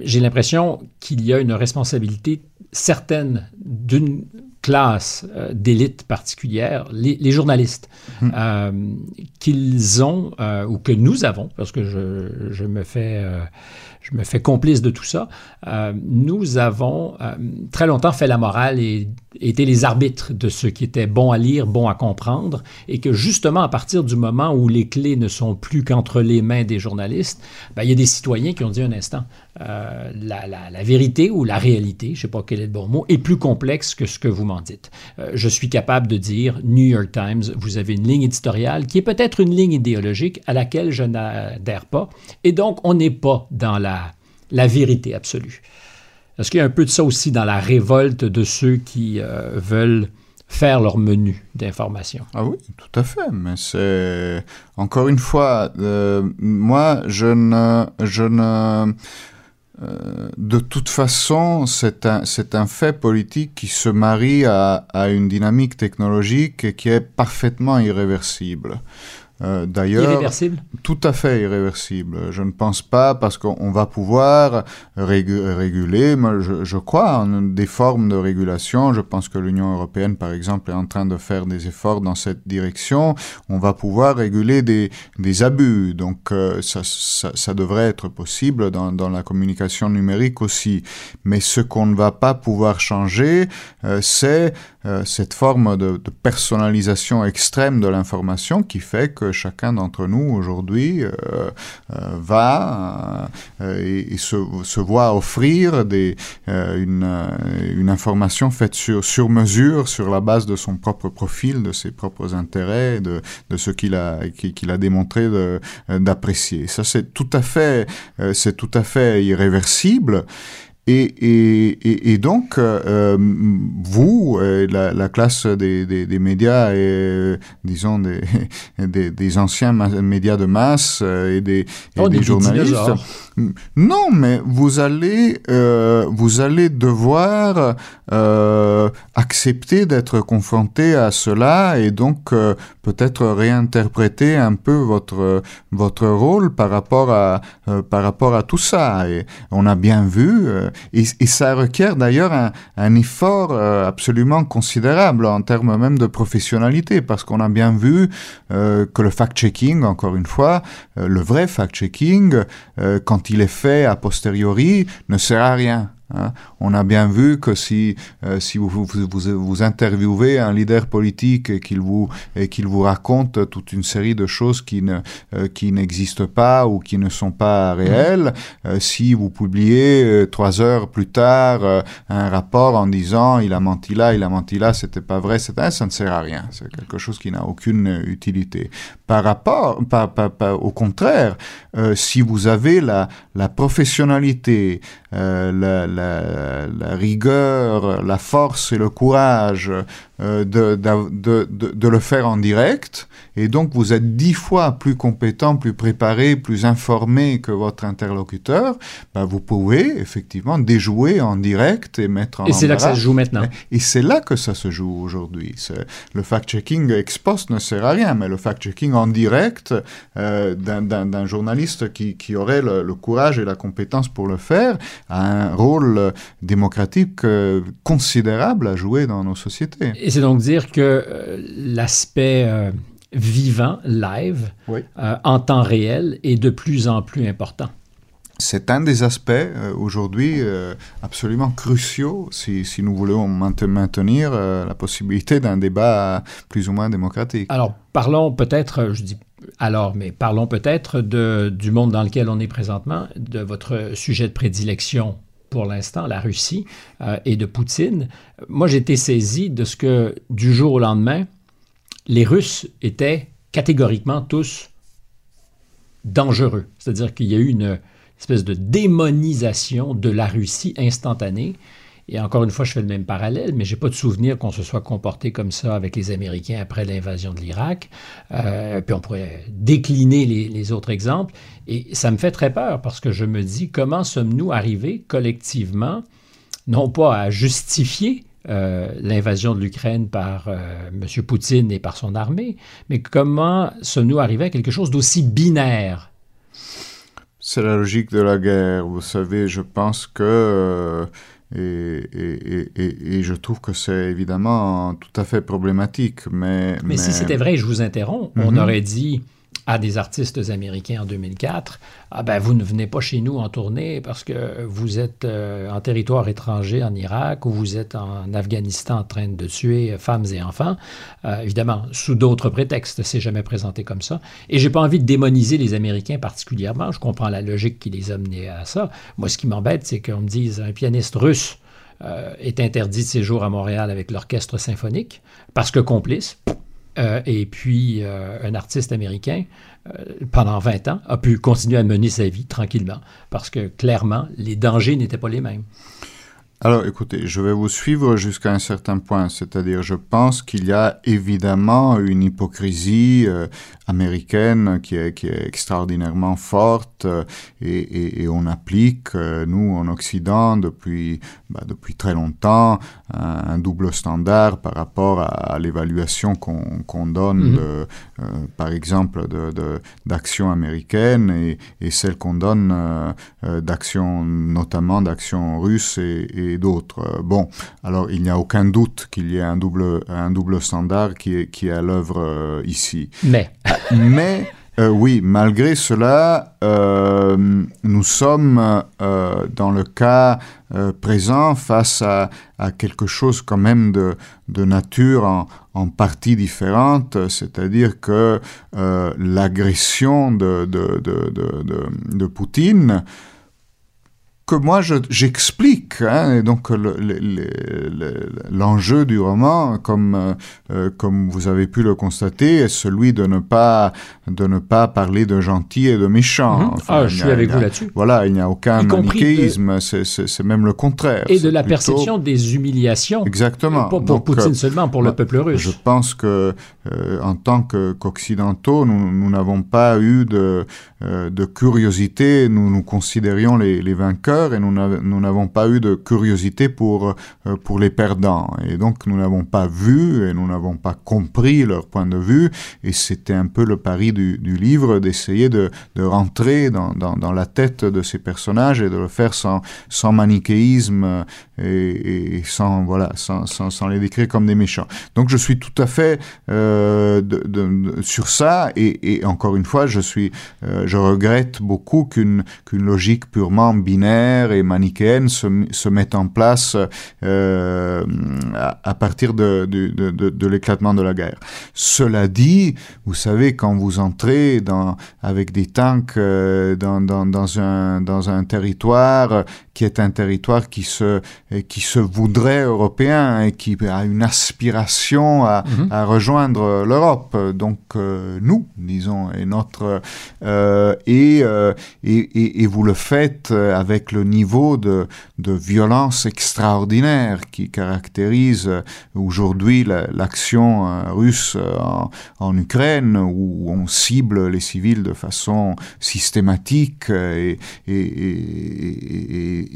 J'ai l'impression qu'il y a une responsabilité certaine d'une classe euh, d'élite particulière, les, journalistes, hum. euh, qu'ils ont, euh, ou que nous avons, parce que je, je me fais je me fais complice de tout ça. Euh, nous avons euh, très longtemps fait la morale et été les arbitres de ce qui était bon à lire, bon à comprendre, et que justement à partir du moment où les clés ne sont plus qu'entre les mains des journalistes, ben, il y a des citoyens qui ont dit un instant, euh, la, vérité ou la réalité, je ne sais pas quel est le bon mot, est plus complexe que ce que vous m'en dites. je suis capable de dire, New York Times, vous avez une ligne éditoriale qui est peut-être une ligne idéologique à laquelle je n'adhère pas, et donc on n'est pas dans la vérité absolue. Est-ce qu'il y a un peu de ça aussi dans la révolte de ceux qui euh, veulent faire leur menu d'information? Ah oui, tout à fait. Mais c'est encore une fois, euh, moi, je ne, je ne, euh, de toute façon, c'est un, fait politique qui se marie à, à une dynamique technologique qui est parfaitement irréversible. Euh, d'ailleurs, irréversible Tout à fait irréversible. Je ne pense pas parce qu'on va pouvoir réguler. Moi, je, je, crois en des formes de régulation. Je pense que l'Union européenne, par exemple, est en train de faire des efforts dans cette direction. On va pouvoir réguler des, des abus. Donc, euh, ça, ça, ça, devrait être possible dans, dans, la communication numérique aussi. Mais ce qu'on ne va pas pouvoir changer, euh, c'est cette forme de, de personnalisation extrême de l'information qui fait que chacun d'entre nous aujourd'hui euh, euh, va et, se, voit offrir une, une, information faite sur, sur mesure, sur la base de son propre profil, de ses propres intérêts, de, de ce qu'il a, qu'il a démontré d'apprécier. Ça, c'est tout à fait, c'est tout à fait irréversible. Et, et, et, donc, euh, vous, euh, la, la, classe des, des, des médias et, euh, disons, des, des, des, anciens médias de masse et des, oh, journalistes, non, mais vous allez, euh, vous allez devoir euh, accepter d'être confronté à cela et donc peut-être réinterpréter un peu votre votre rôle par rapport à euh, par rapport à tout ça. On a bien vu euh, et, ça requiert d'ailleurs un, un, effort absolument considérable en termes même de professionnalité parce qu'on a bien vu que le fact-checking, encore une fois, le vrai fact-checking, quand il est fait a posteriori ne sert à rien. Hein. On a bien vu que si, euh, si vous, vous, vous, interviewez un leader politique et qu'il vous, et qu'il vous raconte toute une série de choses qui, ne, euh, qui n'existent pas ou qui ne sont pas réelles, euh, si vous publiez trois heures plus tard un rapport en disant il a menti là, il a menti là, c'était pas vrai, ça ne sert à rien. C'est quelque chose qui n'a aucune utilité. Par rapport, pas, pas, au contraire, si vous avez la, la professionnalité, la, la, la, rigueur, la force et le courage euh, de, de, de, de, le faire en direct. Et donc, vous êtes dix fois plus compétent, plus préparé, plus informé que votre interlocuteur. Ben, vous pouvez effectivement déjouer en direct et mettre en Et c'est là que ça se joue maintenant. Et c'est là que ça se joue aujourd'hui. Le fact-checking ex post ne sert à rien, mais le fact-checking en direct euh, d'un journaliste qui, qui aurait le, le, courage et la compétence pour le faire a un rôle démocratique euh, considérable à jouer dans nos sociétés. Et c'est donc dire que euh, l'aspect euh, vivant, live, euh, en temps réel, est de plus en plus important. C'est un des aspects aujourd'hui absolument cruciaux si, si, nous voulons maintenir la possibilité d'un débat plus ou moins démocratique. Alors, parlons peut-être, je dis alors, mais parlons peut-être du monde dans lequel on est présentement, de votre sujet de prédilection pour l'instant, la Russie euh, et de Poutine, moi j'ai été saisi de ce que du jour au lendemain, les Russes étaient catégoriquement tous dangereux. C'est-à-dire qu'il y a eu une espèce de démonisation de la Russie instantanée et encore une fois, je fais le même parallèle, mais j'ai pas de souvenir qu'on se soit comporté comme ça avec les Américains après l'invasion de l'Irak. Euh, puis on pourrait décliner les, autres exemples. Et ça me fait très peur parce que je me dis comment sommes-nous arrivés collectivement, non pas à justifier euh, l'invasion de l'Ukraine par euh, M. Poutine et par son armée, mais comment sommes-nous arrivés à quelque chose d'aussi binaire? C'est la logique de la guerre. Vous savez, je pense que et, et, et, et, je trouve que c'est évidemment tout à fait problématique. Mais, mais, si c'était vrai, je vous interromps, on mhm. aurait dit à des artistes américains en 2004, ah ben vous ne venez pas chez nous en tournée parce que vous êtes euh, en territoire étranger en Irak ou vous êtes en Afghanistan en train de tuer femmes et enfants. Euh, évidemment, sous d'autres prétextes, c'est jamais présenté comme ça. Et j'ai pas envie de démoniser les Américains particulièrement. Je comprends la logique qui les a menés à ça. Moi, ce qui m'embête, c'est qu'on me dise un pianiste russe euh, est interdit de séjour à Montréal avec l'orchestre symphonique parce que complice. Euh, et puis, euh, un artiste américain, euh, pendant 20 ans, a pu continuer à mener sa vie tranquillement, parce que clairement, les dangers n'étaient pas les mêmes. Alors écoutez, je vais vous suivre jusqu'à un certain point, c'est-à-dire je pense qu'il y a évidemment une hypocrisie euh, américaine qui est, qui est, extraordinairement forte euh, et, et, et, on applique, euh, nous en Occident, depuis, bah, depuis très longtemps, un, double standard par rapport à, l'évaluation qu'on donne, mm-hmm. de, par exemple, d'actions de, américaines et, et celle qu'on donne d'actions, notamment d'actions russes et d'autres. Euh, bon, alors il n'y a aucun doute qu'il y ait un double, un double standard qui est, qui est à l'œuvre euh, ici. Mais. Mais. Euh, oui, malgré cela, nous sommes dans le cas présent face à, à, quelque chose quand même de, de nature en, en partie différente, c'est-à-dire que l'agression de, de, de, de, Poutine que moi j'explique. Hein, donc l'enjeu du roman, comme euh, euh, comme vous avez pu le constater, est celui de ne pas de ne pas parler de gentil et de méchant. Mhm. ah, je suis avec vous là-dessus. Voilà, il n'y a aucun manichéisme, c'est même le contraire. Et de la perception des humiliations. Exactement. Pas pour Poutine euh, seulement, pour le peuple russe. Je pense que en tant qu'occidentaux, nous n'avons pas eu de de curiosité. Nous nous considérions les, vainqueurs et nous n'avons pas eu de curiosité pour, euh, pour les perdants. Et donc nous n'avons pas vu et nous n'avons pas compris leur point de vue. Et c'était un peu le pari du, livre d'essayer de, rentrer dans, la tête de ces personnages et de le faire sans, manichéisme et, sans, voilà, sans, les décrire comme des méchants. Donc je suis tout à fait euh, de, de, sur ça et, et, encore une fois, je, suis, euh, je regrette beaucoup qu'une qu'une logique purement binaire et manichéenne se, se mettent en place euh, à, partir de, de, de, de l'éclatement de la guerre. Cela dit, vous savez, quand vous entrez dans, avec des tanks euh, dans, dans, dans, un, dans un territoire qui est un territoire qui se, qui se voudrait européen et qui a une aspiration à, mhm. à rejoindre l'Europe. Donc euh, nous, disons, et notre euh, et, euh, et, et, vous le faites avec le niveau de, de violence extraordinaire qui caractérise aujourd'hui l'action russe en, en, Ukraine, où on cible les civils de façon systématique et, et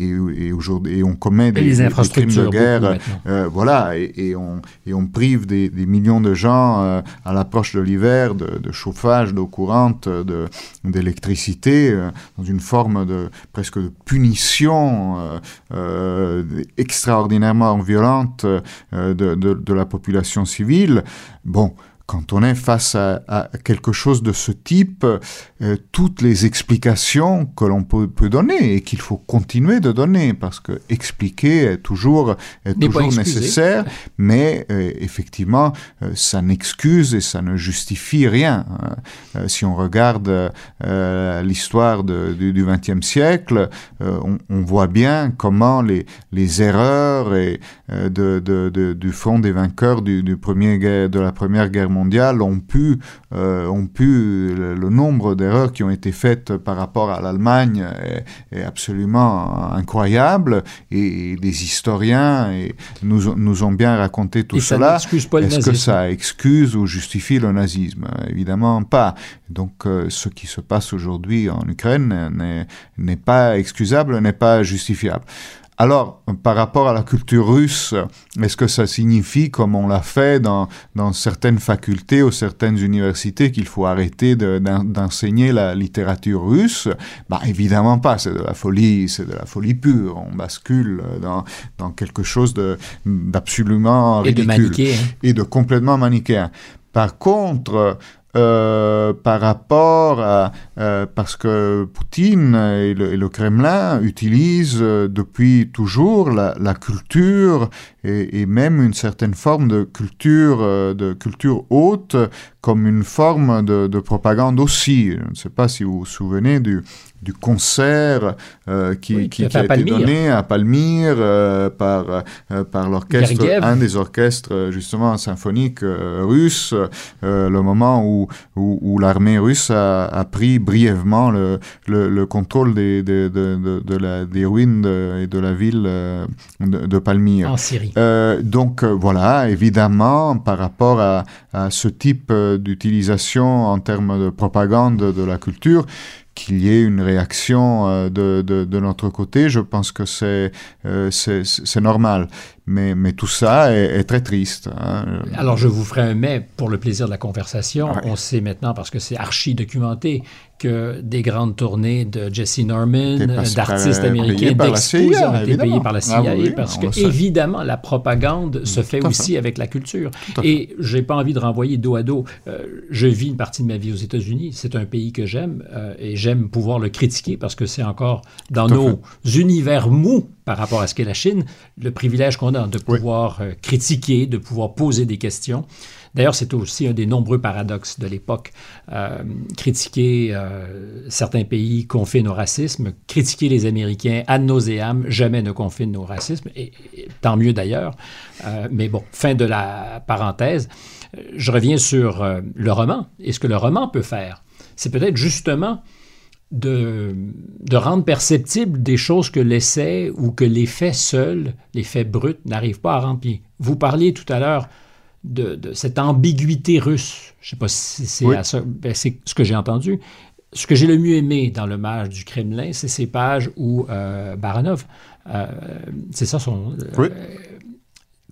et, aujourd'hui, on commet des, crimes de guerre, euh, voilà, et, on, et on prive des, millions de gens euh, à l'approche de l'hiver de, chauffage, d'eau courante, de, d'électricité, euh, dans une forme de presque de punition extraordinairement violente de, de, la population civile. Bon, quand on est face à, quelque chose de ce type, euh, toutes les explications que l'on peut, donner et qu'il faut continuer de donner, parce que expliquer est toujours, est toujours nécessaire, mais euh, effectivement, euh, ça n'excuse et ça ne justifie rien. Hein. si on regarde l'histoire du XXe siècle, on, voit bien comment les, les erreurs et, de, du front des vainqueurs du, du premier, de la Première Guerre mondiale ont pu, euh, ont pu le, nombre d'erreurs qui ont été faites par rapport à l'Allemagne est, absolument incroyable et, des historiens et nous, nous ont bien raconté tout cela. Est-ce que ça excuse ou justifie le nazisme? Évidemment pas. Donc euh, ce qui se passe aujourd'hui en Ukraine n'est pas excusable, n'est pas justifiable. Alors, par rapport à la culture russe, est-ce que ça signifie, comme on l'a fait dans, dans certaines facultés ou certaines universités, qu'il faut arrêter d'enseigner la littérature russe? Bah évidemment pas, c'est de la folie, c'est de la folie pure. On bascule dans, dans quelque chose d'absolument ridicule. Et de hein. Et de complètement manichéen. Par contre, euh, par rapport à euh, parce que Poutine et le, Kremlin utilisent euh, depuis toujours la, culture et, même une certaine forme de culture de culture haute comme une forme de propagande aussi. Je ne sais pas si vous vous souvenez du du concert euh, qui, qui, qui, a été donné à Palmyre euh, par, euh, par l'orchestre, un des orchestres justement symphoniques russes, le moment où, où, où l'armée russe a, a, pris brièvement le, le, le contrôle des, de, de, de, la, des ruines et de la ville de, de Palmyre. En Syrie. donc voilà, évidemment, par rapport à, à ce type d'utilisation en termes de propagande de la culture, qu'il y ait une réaction euh, de, de, notre côté, je pense que c'est euh, c'est normal. Mais, mais tout ça est, est très triste. Hein. Alors, je vous ferai un mais pour le plaisir de la conversation. On sait maintenant, parce que c'est archi documenté, que des grandes tournées de Jesse Norman, d'artistes américains, d'expos ont été payées par la CIA, ah parce que, évidemment, la propagande se fait aussi avec la culture. Et j'ai pas envie de renvoyer dos à dos. Euh, je vis une partie de ma vie aux États-Unis. C'est un pays que j'aime euh, et j'aime pouvoir le critiquer parce que c'est encore dans nos univers mous par rapport à ce qu'est la Chine, le privilège qu'on a de pouvoir euh, critiquer, de pouvoir poser des questions. D'ailleurs, c'est aussi un des nombreux paradoxes de l'époque. Euh, critiquer euh, certains pays confine au racisme, critiquer les Américains ad nauseam jamais ne confine au racisme, et, tant mieux d'ailleurs. mais bon, fin de la parenthèse. Je reviens sur le roman et ce que le roman peut faire. C'est peut-être justement de, de, rendre perceptible des choses que l'essai ou que les faits seuls, les faits bruts, n'arrivent pas à remplir. Vous parliez tout à l'heure de, de, cette ambiguïté russe. Je ne sais pas si c'est ben, c'est ce que j'ai entendu. Ce que j'ai le mieux aimé dans le mage du Kremlin, c'est ces pages où euh, Baranov, euh, c'est ça son... Euh,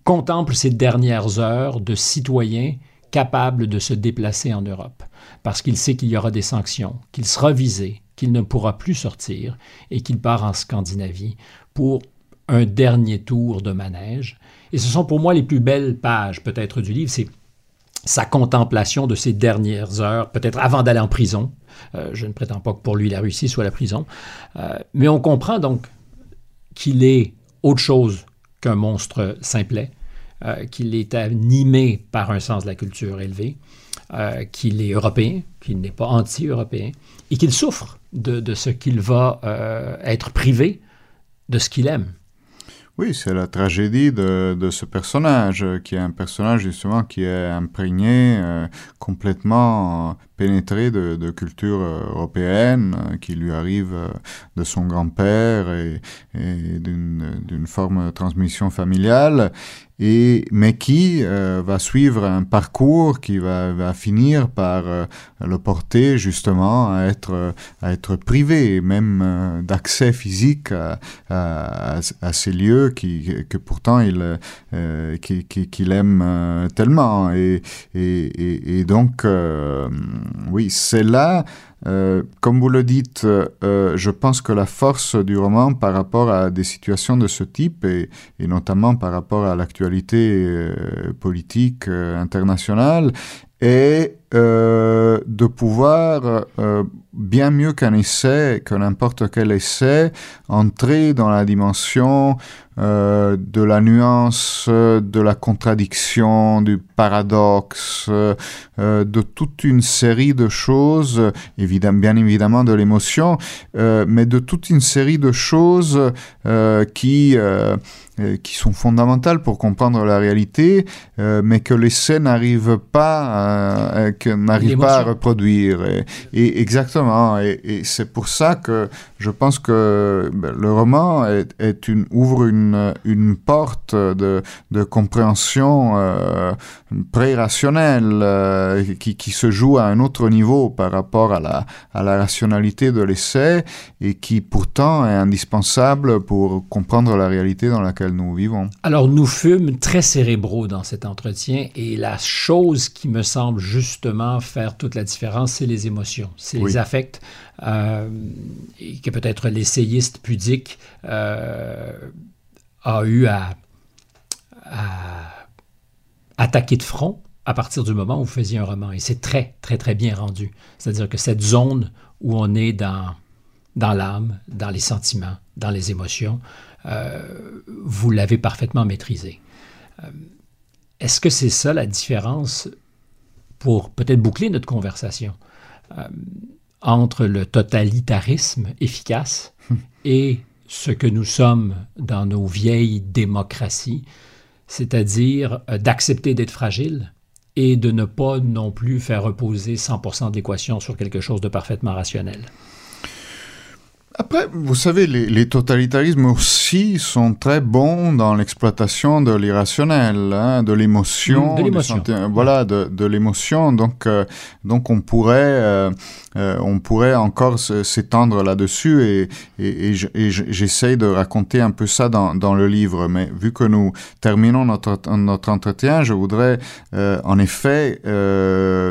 contemple ces dernières heures de citoyens capables de se déplacer en Europe, parce qu'il sait qu'il y aura des sanctions, qu'il sera visé, qu'il ne pourra plus sortir et qu'il part en Scandinavie pour un dernier tour de manège. Et ce sont pour moi les plus belles pages peut-être du livre, c'est sa contemplation de ces dernières heures, peut-être avant d'aller en prison. Euh, je ne prétends pas que pour lui la Russie soit la prison. Euh, mais on comprend donc qu'il est autre chose qu'un monstre simplet, euh, qu'il est animé par un sens de la culture élevé, euh, qu'il est européen, qu'il n'est pas anti-européen, et qu'il souffre de, ce qu'il va euh, être privé de ce qu'il aime. Oui, c'est la tragédie de, ce personnage, qui est un personnage justement qui est imprégné, complètement pénétré de, culture européenne, qui lui arrive de son grand-père et d'une forme de transmission familiale, et, mais qui euh, va suivre un parcours qui va, va finir par euh, le porter justement à être, à être privé, même euh, d'accès physique à, à, à, ces lieux qui, que pourtant il, qu'il qui, aime tellement. Et, et, et donc, oui, c'est là euh, comme vous le dites, euh, je pense que la force du roman par rapport à des situations de ce type, et, et notamment par rapport à l'actualité euh, politique internationale, est de pouvoir bien mieux qu'un essai, que n'importe quel essai, entrer dans la dimension euh, de la nuance, de la contradiction, du paradoxe, euh, de toute une série de choses, bien évidemment de l'émotion, euh, mais de toute une série de choses qui qui sont fondamentales pour comprendre la réalité, mais que l'essai n'arrive pas, que n'arrive pas à reproduire. et exactement et, c'est pour ça que je pense que ben, le roman est, une, ouvre une, une porte de, de compréhension euh, pré-rationnelle euh, qui, qui, se joue à un autre niveau par rapport à la, à la rationalité de l'essai et qui pourtant est indispensable pour comprendre la réalité dans laquelle nous vivons. Alors nous fûmes très cérébraux dans cet entretien et la chose qui me semble justement faire toute la différence, c'est les émotions, c'est les affects, euh, et que peut-être l'essayiste pudique euh, a eu à, attaquer de front à partir du moment où vous faisiez un roman. Et c'est très, très, très bien rendu. C'est-à-dire que cette zone où on est dans, dans l'âme, dans les sentiments, dans les émotions, vous l'avez parfaitement maîtrisé. Est-ce que c'est ça la différence pour peut-être boucler notre conversation entre le totalitarisme efficace et ce que nous sommes dans nos vieilles démocraties, c'est-à-dire euh, d'accepter d'être fragile et de ne pas non plus faire reposer 100% d'équations sur quelque chose de parfaitement rationnel? Après, vous savez, les, totalitarismes aussi sont très bons dans l'exploitation de l'irrationnel, hein, de l'émotion, de l'émotion, voilà, de, l'émotion. Donc, euh, donc on pourrait, euh, euh, on pourrait encore s'étendre là-dessus et, et, et j'essaye de raconter un peu ça dans, dans le livre. Mais vu que nous terminons notre, notre entretien, je voudrais en effet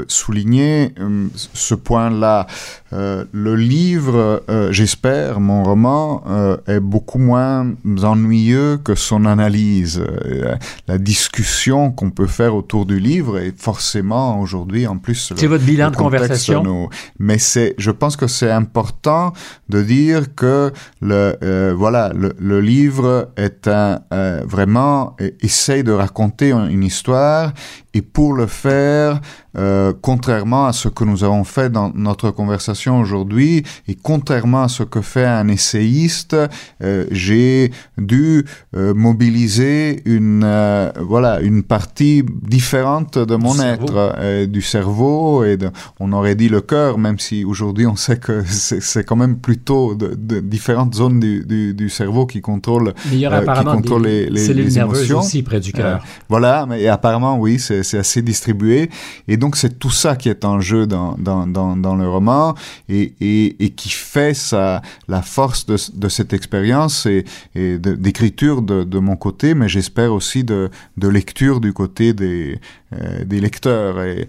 souligner ce point-là. le livre, j'espère mon roman euh, est beaucoup moins ennuyeux que son analyse. Euh, la discussion qu'on peut faire autour du livre est forcément aujourd'hui en plus. C'est votre bilan de conversation. Mais c'est, je pense que c'est important de dire que le euh, voilà le, le, livre est un vraiment essaye de raconter une histoire et pour le faire, euh, contrairement à ce que nous avons fait dans notre conversation aujourd'hui, et contrairement à ce que fait un essayiste, euh, j'ai dû euh, mobiliser une voilà une partie différente de mon du être, du cerveau, et de, on aurait dit le cœur, même si aujourd'hui on sait que c'est quand même plutôt de, de, différentes zones du, du, du cerveau qui contrôlent, qui contrôlent les, les, les émotions. aussi près du cœur. voilà, mais apparemment oui, c'est c'est assez distribué. Et donc, c'est tout ça qui est en jeu dans, dans, dans, le roman et, et, qui fait sa, la force de, de cette expérience et, et d'écriture de, de, mon côté, mais j'espère aussi de, de lecture du côté des, euh, des lecteurs. Et,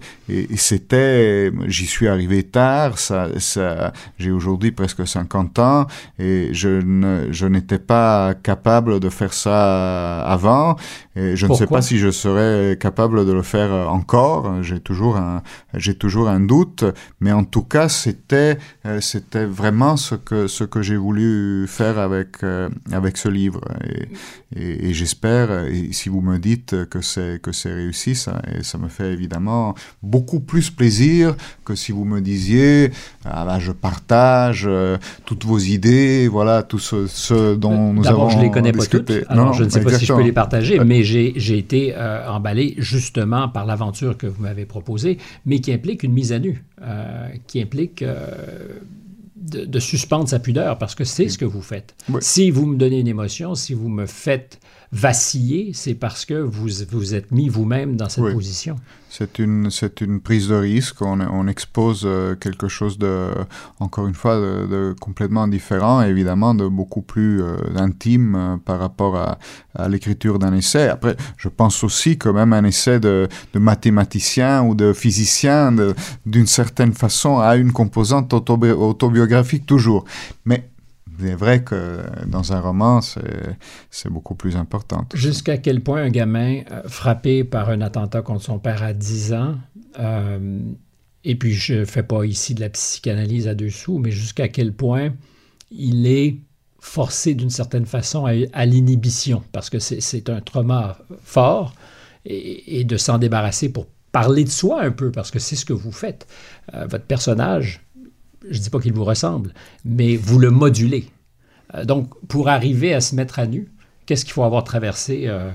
c'était, j'y suis arrivé tard, ça, ça, j'ai aujourd'hui presque 50 ans et je, ne, je n'étais pas capable de faire ça avant. Et je ne sais pas si je serais capable de le faire encore. J'ai toujours un, j'ai toujours un doute, mais en tout cas, c'était, euh, c'était vraiment ce que, ce que j'ai voulu faire avec, euh, avec ce livre. Et, et, j'espère, si vous me dites que c'est, que c'est réussi, ça, et ça me fait évidemment beaucoup plus plaisir que si vous me disiez, ah bah, je partage euh, toutes vos idées, voilà, tout ce, dont nous avons je les connais pas toutes, alors je ne sais pas si je peux les partager, mais j'ai été euh, emballé justement par l'aventure que vous m'avez proposée, mais qui implique une mise à nu, euh, qui implique de, suspendre sa pudeur, parce que c'est ce que vous faites. Si vous me donnez une émotion, si vous me faites vaciller, c'est parce que vous vous êtes mis vous-même dans cette position. C'est une, c'est une prise de risque. On, on expose euh, quelque chose de, encore une fois, de, complètement différent, évidemment, de beaucoup plus euh, intime euh, par rapport à, à l'écriture d'un essai. Après, je pense aussi que même un essai de, de mathématicien ou de physicien, d'une certaine façon, a une composante autobiographique toujours. Mais c'est vrai que dans un roman, c'est beaucoup plus important. Jusqu'à quel point un gamin euh, frappé par un attentat contre son père à 10 ans, euh, et puis je ne fais pas ici de la psychanalyse à dessous, mais jusqu'à quel point il est forcé d'une certaine façon à, l'inhibition, parce que c'est un trauma fort, et, de s'en débarrasser pour parler de soi un peu, parce que c'est ce que vous faites. Euh, votre personnage je ne dis pas qu'il vous ressemble, mais vous le modulez. Euh, donc, pour arriver à se mettre à nu, qu'est-ce qu'il faut avoir traversé euh,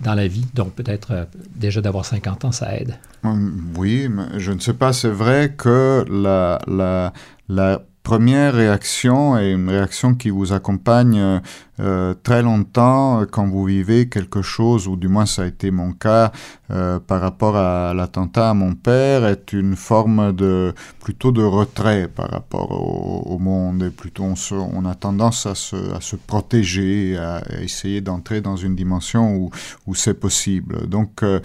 dans la vie? Donc, peut-être euh, déjà d'avoir 50 ans, ça aide. Hum, oui, mais je ne sais pas. C'est vrai que la, première réaction est une réaction qui vous accompagne très longtemps quand vous vivez quelque chose, ou du moins ça a été mon cas euh, par rapport à l'attentat à mon père, est une forme de plutôt de retrait par rapport au, monde, et plutôt on, a tendance à se, à se protéger, à, essayer d'entrer dans une dimension où, où c'est possible. Donc euh,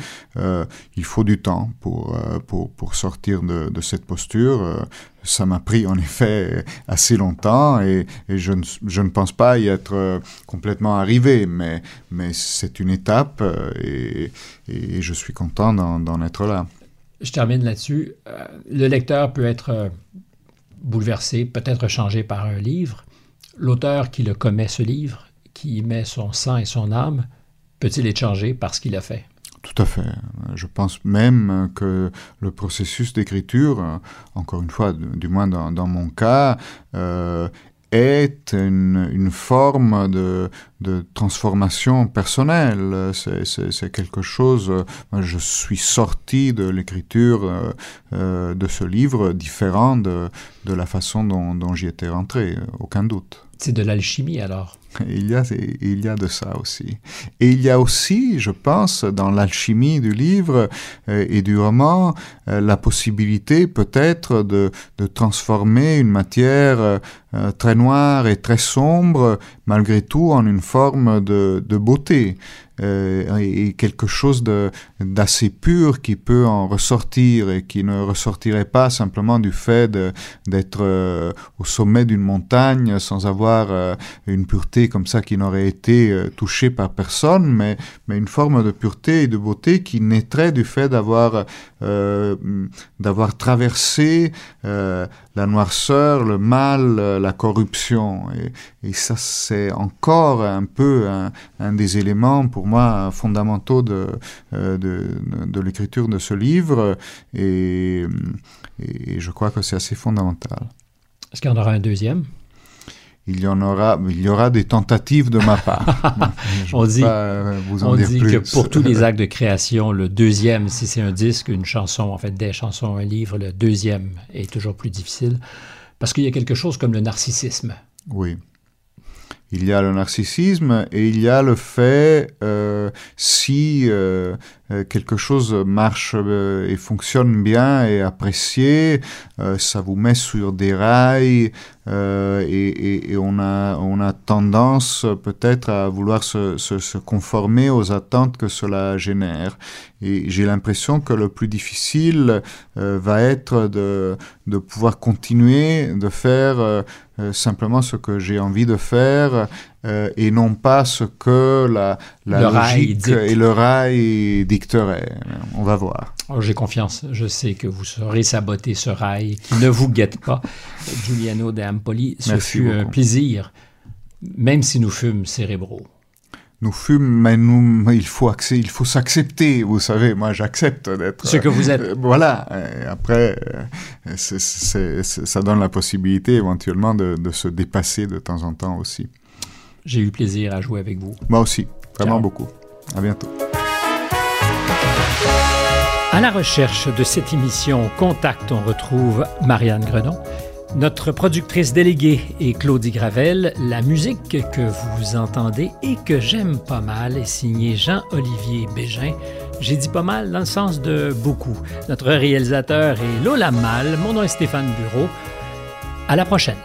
il faut du temps pour, pour, sortir de, cette posture ça m'a pris en effet assez longtemps et, je, ne, je, ne, pense pas y être complètement arrivé, mais, mais c'est une étape euh, et, et, je suis content d'en être là. Je termine là-dessus. Euh, le lecteur peut être euh, bouleversé, peut-être changé par un livre. L'auteur qui le commet, ce livre, qui y met son sang et son âme, peut-il être changé par ce qu'il a fait? Tout à fait. Je pense même que le processus d'écriture, encore une fois, du moins dans, dans mon cas, euh, est une, une forme de, de, transformation personnelle. C'est quelque chose. Je suis sorti de l'écriture euh, euh, de ce livre différent de, de la façon dont, dont j'y étais rentré, aucun doute. C'est de l'alchimie alors. Il y, a, il y a de ça aussi. Et il y a aussi, je pense, dans l'alchimie du livre euh, et du roman, euh, la possibilité peut-être de, de, transformer une matière euh, très noire et très sombre, malgré tout, en une forme de, beauté euh, et quelque chose d'assez pur qui peut en ressortir et qui ne ressortirait pas simplement du fait d'être euh, au sommet d'une montagne sans avoir une pureté comme ça qui n'aurait été touchée par personne, mais, une forme de pureté et de beauté qui naîtrait du fait d'avoir traversé la noirceur, le mal, la corruption. Et, et ça, c'est encore un peu un, un des éléments pour moi fondamentaux de, euh, de, de l'écriture de ce livre et, et je crois que c'est assez fondamental. Est-ce qu'il y en aura un deuxième? Il y en aura, il y aura des tentatives de ma part. on dit, on dit que pour tous les actes de création, le deuxième, si c'est un disque, une chanson, en fait des chansons, un livre, le deuxième est toujours plus difficile parce qu'il y a quelque chose comme le narcissisme. Oui. Il y a le narcissisme et il y a le fait, euh, si euh, quelque chose marche et fonctionne bien et apprécié, ça vous met sur des rails euh, et, on, a, on a tendance peut-être à vouloir se, conformer aux attentes que cela génère. Et j'ai l'impression que le plus difficile euh, va être de, de pouvoir continuer de faire euh, simplement ce que j'ai envie de faire et non pas ce que la, la logique et le rail dicterait. On va voir. Oh, j'ai confiance. Je sais que vous saurez saboter ce rail qui ne vous guette pas. Giuliano de Ampoli, ce fut un plaisir, même si nous fûmes cérébraux. Nous fûmes, mais nous, il faut, il faut s'accepter. Vous savez, moi, j'accepte d'être. Ce que vous êtes. Euh, voilà. après, euh, ça donne la possibilité éventuellement de, de, se dépasser de temps en temps aussi. J'ai eu plaisir à jouer avec vous. Moi aussi, vraiment beaucoup. À bientôt. À la recherche de cette émission Contact, on retrouve Marianne Grenon. Notre productrice déléguée est Claudie Gravel. La musique que vous entendez et que j'aime pas mal est signée Jean-Olivier Bégin. J'ai dit pas mal dans le sens de beaucoup. Notre réalisateur est Lola Mal. Mon nom est Stéphane Bureau. À la prochaine.